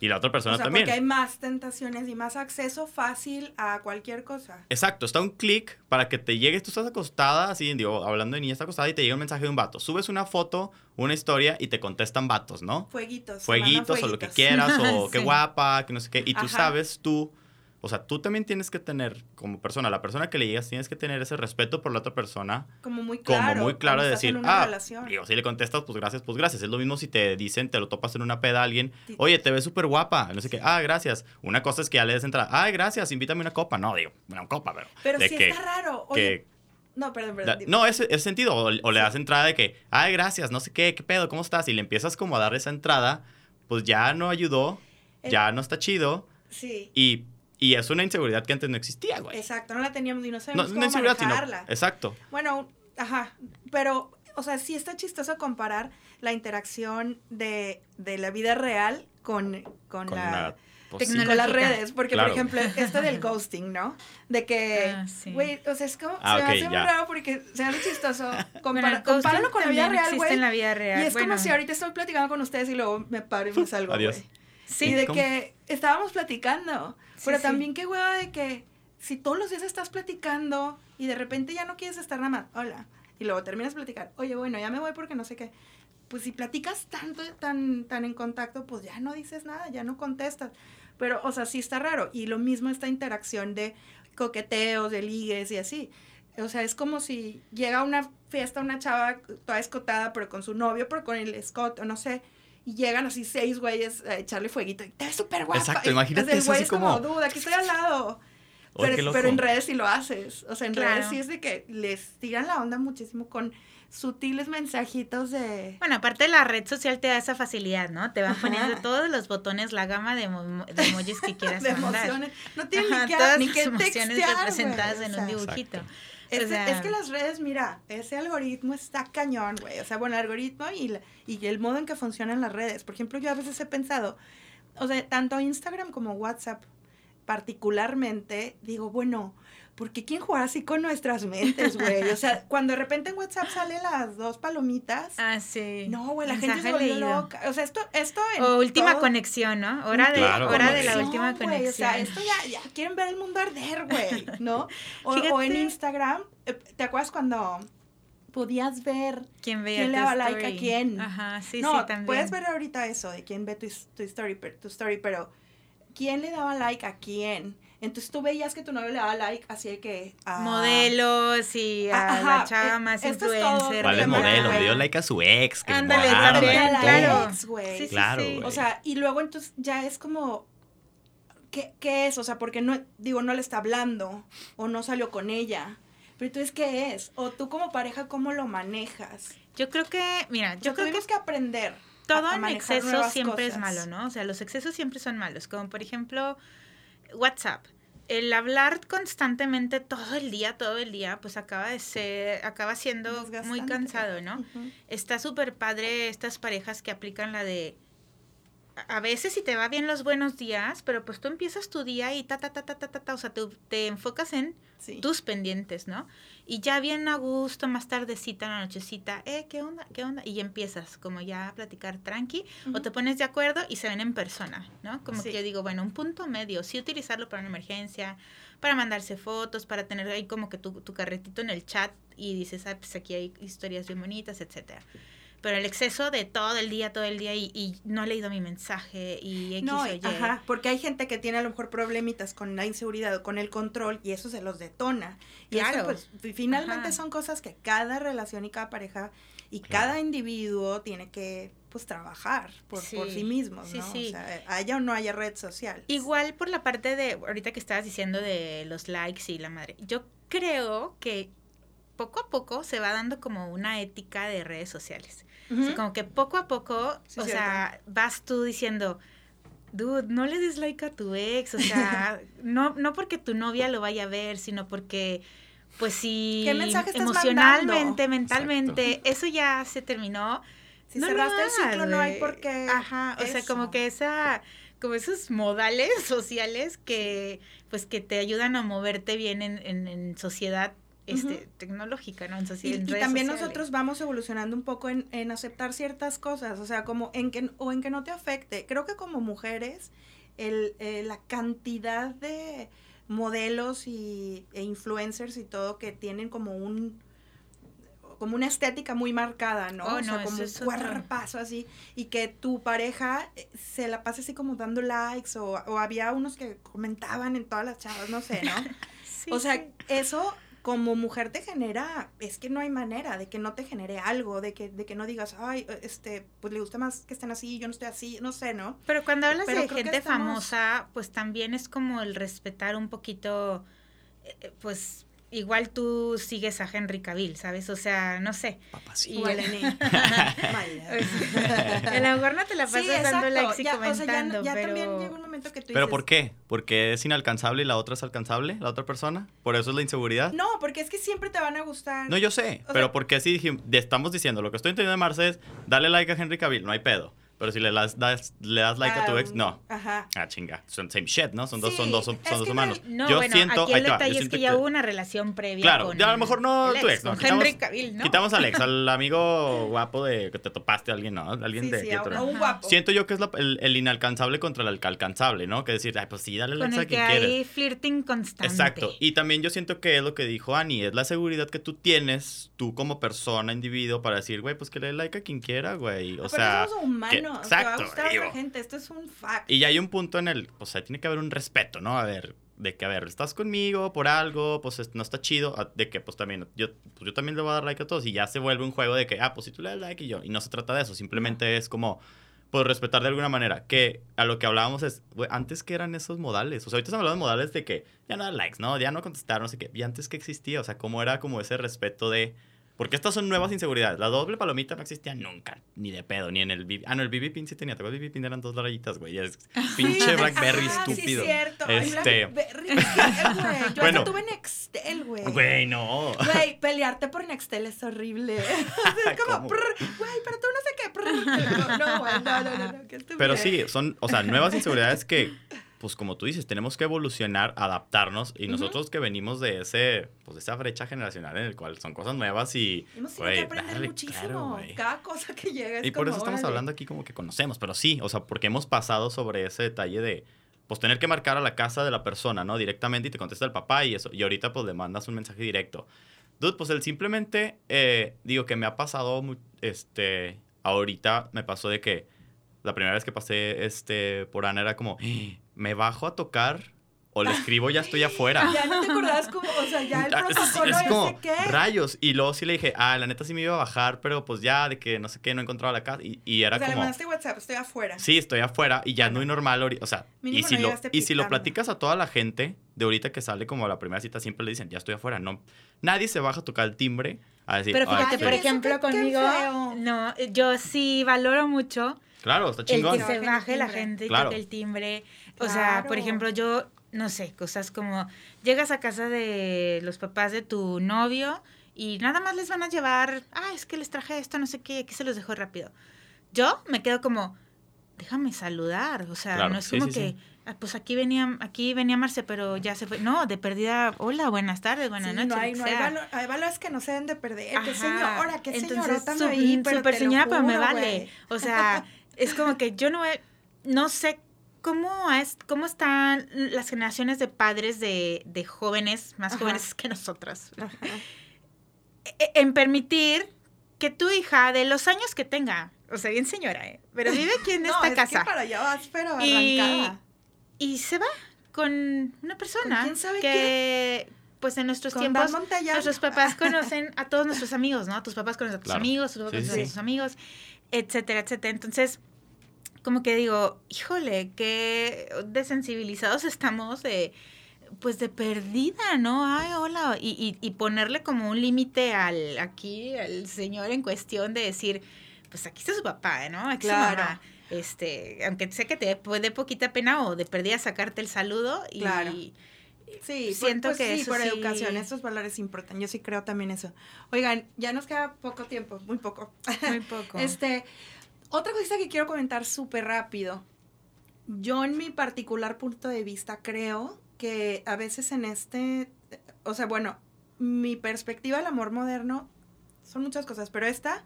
Y la otra persona o sea, también. porque hay más tentaciones y más acceso fácil a cualquier cosa. Exacto, está un clic para que te llegues, tú estás acostada, así, digo, hablando de niña, está acostada y te llega un mensaje de un vato. Subes una foto, una historia y te contestan vatos, ¿no? Fueguitos. Fueguitos o lo que quieras, o qué guapa, que no sé qué. Y tú Ajá. sabes, tú, o sea, tú también tienes que tener, como persona, la persona que le digas, tienes que tener ese respeto por la otra persona Como muy como claro. muy claro de decir, ah, relación. digo, si le contestas, pues gracias, pues gracias. Es lo mismo si te dicen, te lo topas en una peda a alguien, oye, te ves súper guapa, no sé qué, ah, gracias. Una cosa es que ya le des entrada, ah, gracias, invítame una copa. No, digo, una copa, pero. Pero de sí que- está raro. Oye, que- no, perdón, perdón. no, ese, ese sentido. O, o le das entrada de que, ay, gracias, no sé qué, qué pedo, ¿cómo estás? Y le empiezas como a dar esa entrada, pues ya no ayudó, Eh, ya no está chido. Sí, Y, y es una inseguridad que antes no existía, güey. exacto. No la teníamos y no No, sabemos no cómo inseguridad, sino. manejarla. Exacto. Bueno, ajá, pero, o sea, sí está chistoso comparar la interacción de, de la vida real con, con, Con la... pues, sí. Con las redes, porque Claro. por ejemplo, esto del ghosting, ¿no? De que, Ah, sí. güey, o sea, es como, Ah, se me ok, hace muy raro porque se me hace chistoso. Bueno, Compara, ghosting compáralo con la vida real, existe güey. en la vida real. Y es Bueno, como si ahorita estoy platicando con ustedes y luego me paro y me salgo, Adiós. güey. Sí, y de ¿cómo? que estábamos platicando. Sí, pero sí. también qué hueva de que si todos los días estás platicando y de repente ya no quieres estar nada más, hola. Y luego terminas de platicar, oye, bueno, ya me voy porque no sé qué. Pues si platicas tanto, tan, tan en contacto, pues ya no dices nada, ya no contestas. Pero, o sea, sí está raro. Y lo mismo esta interacción de coqueteos, de ligues y así. O sea, es como si llega a una fiesta una chava toda escotada, pero con su novio, pero con el escote, o no sé. Y llegan así seis güeyes a echarle fueguito. Y te ves súper guapa. Exacto, Y, imagínate eso güey así es como, como- duda, aquí estoy al lado. Pero, pero en redes sí lo haces. O sea, en redes sí es de que les tiran la onda muchísimo con sutiles mensajitos de... Bueno, aparte la red social te da esa facilidad, ¿no? Te van Ajá. poniendo todos los botones, la gama de, emo- de emojis que quieras de mandar. emociones. No tienen Ajá, ni que, todas ni las que emociones textear, representadas güey, en sea, un dibujito. Exacto. Es, O sea- es que las redes, mira, ese algoritmo está cañón, güey. O sea, bueno, el algoritmo y, la- y el modo en que funcionan las redes. Por ejemplo, yo a veces he pensado, o sea, tanto Instagram como WhatsApp, particularmente, digo, bueno, ¿por qué quién juega así con nuestras mentes, güey? O sea, cuando de repente en WhatsApp salen las dos palomitas. Ah, sí. No, güey, la gente se volvió loca. O sea, esto, esto en O última todo- conexión, ¿no? Hora de, Claro, hora de la última güey, o sea, conexión. esto ya, ya quieren ver el mundo arder, güey, ¿no? O, o en. Instagram, eh, ¿te acuerdas cuando podías ver ¿Quién veía quién le daba like a quién? Ajá, sí, no, sí, también. puedes ver ahorita eso de quién ve tu, his- tu story, per- tu story, pero ¿quién le daba like a quién? Entonces tú veías que tu novio le daba like así de que a... Modelos y a Ah, la chava más es influencer. ¿Cuál es. Le dio like a su ex. Que Ándale, claro. ex, güey. Sí, sí, Claro, sí. O sea, y luego entonces ya es como, ¿qué, qué es? O sea, porque no, digo, no le está hablando o no salió con ella. Pero entonces, ¿qué es? O tú como pareja, ¿cómo lo manejas? Yo creo que, mira, Yo yo creo que tenemos que, aprender. todo a- a en exceso siempre es cosas. malo, ¿no? O sea, los excesos siempre son malos. Como por ejemplo, WhatsApp. El hablar constantemente todo el día, todo el día, pues acaba de ser, acaba siendo muy cansado, ¿no? Está súper padre estas parejas que aplican la de a- veces si te va bien los buenos días, pero pues tú empiezas tu día y ta ta ta ta ta ta, ta, o sea, tú te enfocas en Sí. tus pendientes, ¿no? Y ya bien a gusto, más tardecita, en la nochecita, eh, ¿qué onda? ¿Qué onda? Y ya empiezas como ya a platicar tranqui, o te pones de acuerdo y se ven en persona, ¿no? Como Sí. que yo digo, bueno, un punto medio, sí utilizarlo para una emergencia, para mandarse fotos, para tener ahí como que tu, tu carretito en el chat y dices, ah, pues aquí hay historias bien bonitas, etcétera. Pero el exceso de todo el día, todo el día y, y no he leído mi mensaje y X No, o y- Y. ajá, porque hay gente que tiene a lo mejor problemitas con la inseguridad o con el control y eso se los detona. Y eso, Claro. pues, fi- finalmente Ajá. son cosas que cada relación y cada pareja y Claro. cada individuo tiene que, pues, trabajar por sí, por Sí, sí mismos, sí, ¿no? sí. O sea, haya o no haya red social. Igual por la parte de, ahorita que estabas diciendo de los likes y la madre, yo creo que poco a poco se va dando como una ética de redes sociales. O sea, Ujú. como que poco a poco, Sí, o cierto. sea, vas tú diciendo, dude, no le des like a tu ex, o sea, no, no porque tu novia lo vaya a ver, sino porque, pues si ¿Qué mensaje estás emocionalmente, mandando? mentalmente, eso ya se terminó. Si no lo cerraste el ciclo, no hay por qué. Ajá, o sea, como que esa, como esos modales sociales que, pues, que te ayudan a moverte bien en, en, en sociedad, este, tecnológica, ¿no? En Y, y redes también sociales. nosotros vamos evolucionando un poco en, en aceptar ciertas cosas, o sea, como en que, o en que no te afecte. Creo que como mujeres, el, eh, la cantidad de modelos y, e influencers y todo que tienen como un como una estética muy marcada, ¿no? Oh, o sea, no, como un otro. cuerpazo así, y que tu pareja eh, se la pase así como dando likes, o, o había unos que comentaban en todas las chavas, no sé, ¿no? Sí, O sea, sí. eso como mujer te genera, es que no hay manera de que no te genere algo, de que, de que no digas, ay, este, pues le gusta más que estén así, yo no estoy así, no sé, ¿no? Pero cuando hablas Pero de gente estamos- famosa, pues también es como el respetar un poquito, eh, eh, pues igual tú sigues a Henry Cavill, ¿sabes? O sea, no sé. Papacito. Y- Igual en él. A lo mejor no te la pasas Sí, dando likes y Ya, o sea, ya, comentando, ya pero... también llega un momento que tú ¿Pero dices, por qué? ¿Porque es inalcanzable y la otra es alcanzable, la otra persona? ¿Por eso es la inseguridad? No, porque es que siempre te van a gustar. No, yo sé, O pero sea- porque de- estamos diciendo, lo que estoy entendiendo de Marce es, dale like a Henry Cavill, no hay pedo. Pero si le das, das- le das like a tu Ah, ex, no. Ajá. Ah, chinga. Son same shit, ¿no? Son dos, son Sí, dos, son dos humanos. No, yo bueno, siento, aquí el va, detalle es que ya hubo una relación previa Claro, con ya a lo mejor no tu ex, no, quitamos- Henry Cavill, ¿no? Quitamos a Alex, al amigo guapo de que te topaste a alguien, ¿no? Alguien Sí, de sí, a, te- a un guapo. Siento yo que es la- el, el inalcanzable contra el alcanzable, ¿no? Que decir, ay, pues sí, dale like a quien quieres. hay flirting constante. Exacto. Y también yo siento que es lo que dijo Ani, es la seguridad que tú tienes, tú como persona, individuo, para decir, güey, pues que le dé like a quien quiera, güey. O Pero sea, somos humanos, que- te va a exacto, a la gente, esto es un fact. Y ya hay un punto en el, pues ahí tiene que haber un respeto, ¿no? A ver, de que, a ver, estás conmigo por algo, pues es- no está chido, a- de que pues también, yo, pues yo también le voy a dar like a todos y ya se vuelve un juego de que, ah, pues si tú le das like y yo, y no se trata de eso, simplemente es como, pues respetar de alguna manera, que a lo que hablábamos es, antes que eran esos modales, o sea, ahorita estamos hablando de modales de que ya no dar likes, ¿no? Ya no contestar, no sé qué, y antes que existía, o sea, cómo era como ese respeto de... Porque estas son nuevas inseguridades. La doble palomita no existía nunca, ni de pedo, ni en el BB. Ah, no, el BB Pin sí tenía. ¿Te acuerdas? BB Pin eran dos rayitas, güey. Es pinche Blackberry estúpido. Sí, cierto. Este. Blackberry, güey. Yo Bueno. tuve Nextel, güey. Güey, no. Güey, pelearte por Nextel es horrible. es como, güey, pero tú no sé qué. No, güey, no, no, no, no. Pero sí, son, o sea, nuevas inseguridades que, pues como tú dices, tenemos que evolucionar, adaptarnos. Y nosotros que venimos de ese, pues de esa brecha generacional en el cual son cosas nuevas y. Hemos tenido güey, que aprender dale, muchísimo. claro. Cada cosa que llega es Y por eso estamos órale. hablando aquí como que conocemos, pero sí, o sea, porque hemos pasado sobre ese detalle de, pues tener que marcar a la casa de la persona, ¿no? Directamente y te contesta el papá y eso, y ahorita pues le mandas un mensaje directo. Dude, pues él simplemente, eh, digo que me ha pasado, este, ahorita me pasó de que la primera vez que pasé, este, por Ana era como, "Ah, me bajo a tocar o le escribo ya estoy afuera. Ya no te acordabas como, o sea, ya el Ah, es- protocolo es ese qué. rayos. Y luego sí le dije, ah, la neta sí me iba a bajar, pero pues ya de que no sé qué, no encontraba la casa. Y, y era o sea, le como, mandaste WhatsApp, estoy afuera. sí, estoy afuera y ya es muy normal. O sea, y si, no lo, y si lo platicas a toda la gente de ahorita que sale como a la primera cita, siempre le dicen, ya estoy afuera. No, nadie se baja a tocar el timbre a decir, Pero "Ay, fíjate, por ejemplo, conmigo, no, yo sí valoro mucho claro, está el chingón. que Que se baje el la gente y Claro. toque el timbre. O sea, por Claro. ejemplo, yo, no sé, cosas como, llegas a casa de los papás de tu novio y nada más les van a llevar, ah, es que les traje esto, no sé qué, aquí se los dejo rápido. Yo me quedo como, déjame saludar, o sea, Claro, no es sí, como sí, que, sí. ah, pues aquí venía, aquí venía Marce, pero ya se fue. No, de perdida, hola, buenas tardes, buenas Sí, noches. no hay, no hay, sea. valo- hay valores que no se deben de perder. Qué Ajá. señora, qué Entonces, señorota me pero te lo señora, pero me vale. güey. O sea, es como que yo no, he- no sé cómo, es, cómo están las generaciones de padres de, de jóvenes, más Ajá. jóvenes que nosotras, Ajá. e- en permitir que tu hija, de los años que tenga, o sea, bien señora, ¿eh? pero vive aquí en No, esta es casa. Que para allá vas, pero Y- arrancada. Y se va con una persona ¿Con quién sabe que, pues en nuestros Con tiempos, nuestros papás conocen a todos nuestros amigos, ¿no? Tus papás conocen a tus Claro. amigos, tus papás Sí, sí, conocen a sí. tus amigos, etcétera, etcétera. Entonces, como que digo, híjole, qué desensibilizados estamos de, pues de perdida, ¿no? Ay, hola. Y, y, y ponerle como un límite al, aquí, al señor en cuestión de decir, pues aquí está su papá, ¿no? Aquí su Claro. mamá. este, aunque sé que te puede poquita pena o de perdida sacarte el saludo y Claro. Sí, Siento pues que sí, eso por sí- educación, estos valores importan. Yo sí creo también eso. Oigan, ya nos queda poco tiempo, muy poco. muy poco. Este, otra cosa que quiero comentar súper rápido. Yo en mi particular punto de vista creo que a veces en este, o sea, bueno, mi perspectiva del amor moderno son muchas cosas, pero esta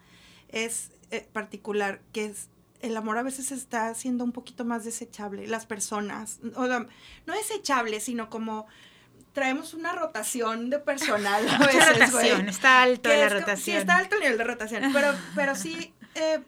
es eh, particular, que es el amor a veces está siendo un poquito más desechable. Las personas, o sea, no desechable, sino como traemos una rotación de personal a veces, güey. rotación, está alto Que la es como- rotación. Sí, está alto el nivel de rotación. Pero, pero sí, eh,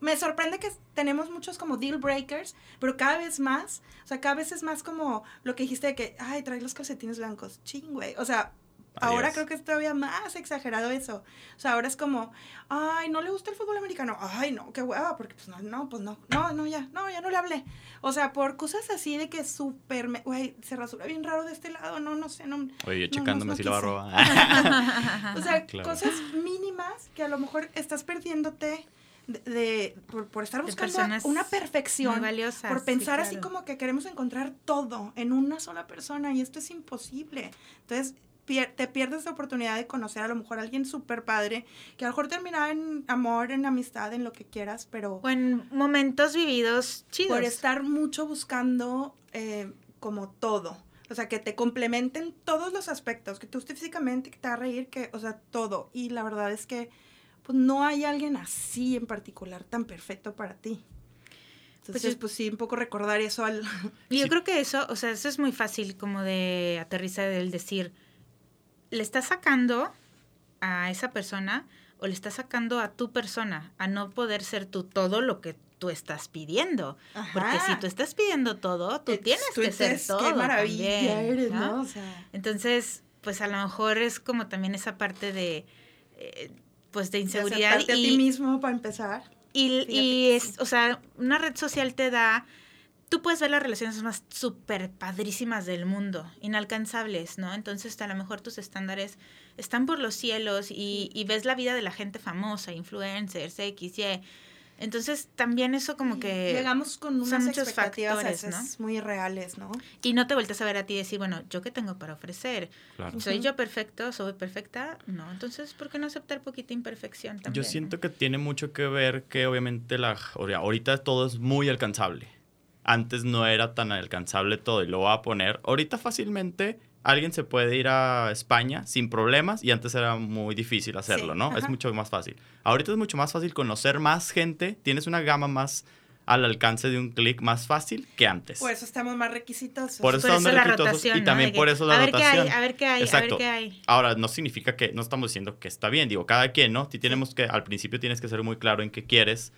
me sorprende que tenemos muchos como deal breakers, pero cada vez más, o sea, cada vez es más como lo que dijiste de que, ay, trae los calcetines blancos, ching, güey. O sea, ahora creo que es todavía más exagerado eso. O sea, ahora es como, ay, no le gusta el fútbol americano. Ay, no, qué hueva, porque pues no, no, pues no, no, no, ya, no, ya no le hablé. O sea, por cosas así de que súper, güey, se rasura bien raro de este lado, no, no sé, no. Oye, yo no, checándome no si la va a robar. O sea, Claro. cosas mínimas que a lo mejor estás perdiéndote de, de- por, por estar buscando una perfección, valiosas, por sí, pensar así como que queremos encontrar todo en una sola persona y esto es imposible. Entonces, pier- te pierdes la oportunidad de conocer a lo mejor a alguien súper padre, que a lo mejor terminará en amor, en amistad, en lo que quieras, pero O en momentos vividos chidos. por estar mucho buscando eh, como todo. O sea, que te complementen todos los aspectos, que tú estés físicamente, que te haga reír, que, o sea, todo. Y la verdad es que pues no hay alguien así en particular tan perfecto para ti. Entonces, yo- pues, sí, un poco recordar eso al... Yo Sí. creo que eso, o sea, eso es muy fácil como de aterrizar el decir, le estás sacando a esa persona o le estás sacando a tu persona a no poder ser tú todo lo que tú estás pidiendo. Porque si tú estás pidiendo todo, tú tienes tú que ser todo. Qué maravilla también, eres, ¿no? ¿no? O sea, Entonces, pues a lo mejor es como también esa parte de, eh, pues de de inseguridad aceptarte a ti y, mismo para empezar. y, y es, o sea, una red social te da, tú puedes ver las relaciones más súper padrísimas del mundo, inalcanzables, ¿no? Entonces a lo mejor tus estándares están por los cielos y, y ves la vida de la gente famosa, influencers, X, Y. Entonces también eso como que... Llegamos con son unas muchos expectativas a factores, veces muy irreales, ¿no? Y no te vueltas a ver a ti y decir, bueno, ¿yo qué tengo para ofrecer? Claro. ¿Soy yo perfecto? ¿Soy perfecta? No, entonces, ¿por qué no aceptar poquita imperfección también? Yo siento que tiene mucho que ver que obviamente la, ahorita todo es muy alcanzable. Antes no era tan alcanzable todo y lo voy a poner. Ahorita fácilmente alguien se puede ir a España sin problemas y antes era muy difícil hacerlo, Sí, ¿no? Es mucho más fácil. Ahorita es mucho más fácil conocer más gente, tienes una gama más al alcance de un clic más fácil que antes. Por eso estamos más requisitosos. Por eso Por eso la rotación, y ¿no? también que, por eso la a ver qué hay, rotación. a ver qué hay, a ver qué hay. Ahora, no significa que, no estamos diciendo que está bien, digo, cada quien, ¿no? Si tenemos que, al principio tienes que ser muy claro en qué quieres,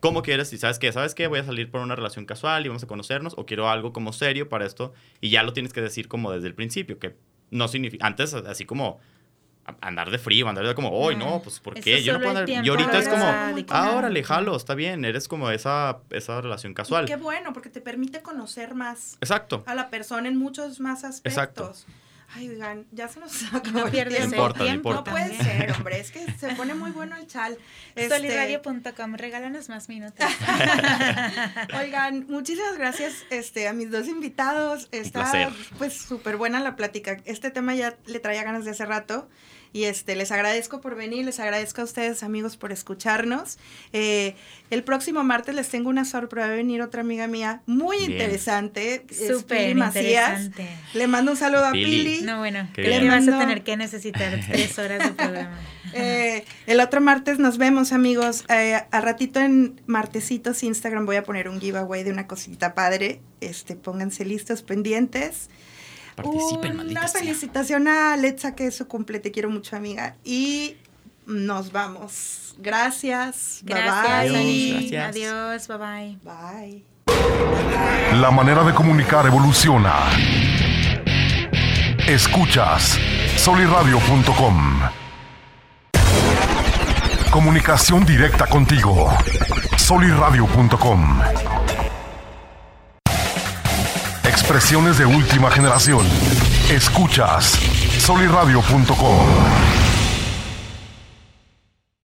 cómo quieres, y sabes qué, sabes qué, voy a salir por una relación casual y vamos a conocernos, o quiero algo como serio para esto, y ya lo tienes que decir como desde el principio, que no significa, antes así como andar de frío, andar de como, hoy No, pues ¿por qué? Yo no puedo andar, y ahorita es como, ah, órale, jalo, está bien, eres como esa, esa relación Y casual. qué bueno, porque te permite conocer más Exacto. a la persona en muchos más aspectos. Exacto. Ay, oigan, ya se nos acabó No el tiempo. el no tiempo. importa. No puede ser, hombre, es que se pone muy bueno el chal. Este, Soliradio.com, regálanos más minutos. Oigan, muchísimas gracias este, a mis dos invitados. Está pues súper buena la plática. Este tema ya le traía ganas de hace rato. Y este, les agradezco por venir, les agradezco a ustedes, amigos, por escucharnos. Eh, el próximo martes les tengo una sorpresa. Va a venir otra amiga mía muy Bien. interesante. es Súper Pili Macías. interesante. Le mando un saludo a Pili. Pili. No, bueno, Qué que bien. vas a tener que necesitar tres horas de programa. Eh, el otro martes nos vemos, amigos. Eh, al ratito en Martesitos Instagram voy a poner un giveaway de una cosita padre. Este, pónganse listos, pendientes. Participen, Una maldita sea. felicitación a Alexa, que es su cumple. Te quiero mucho, amiga. Y nos vamos. Gracias. Gracias, Bye bye. Ani. Gracias. Adiós, bye bye. Bye. La manera de comunicar evoluciona. Escuchas soliradio.com. Comunicación directa contigo. soliradio.com. Expresiones de última generación. Escuchas soliradio.com.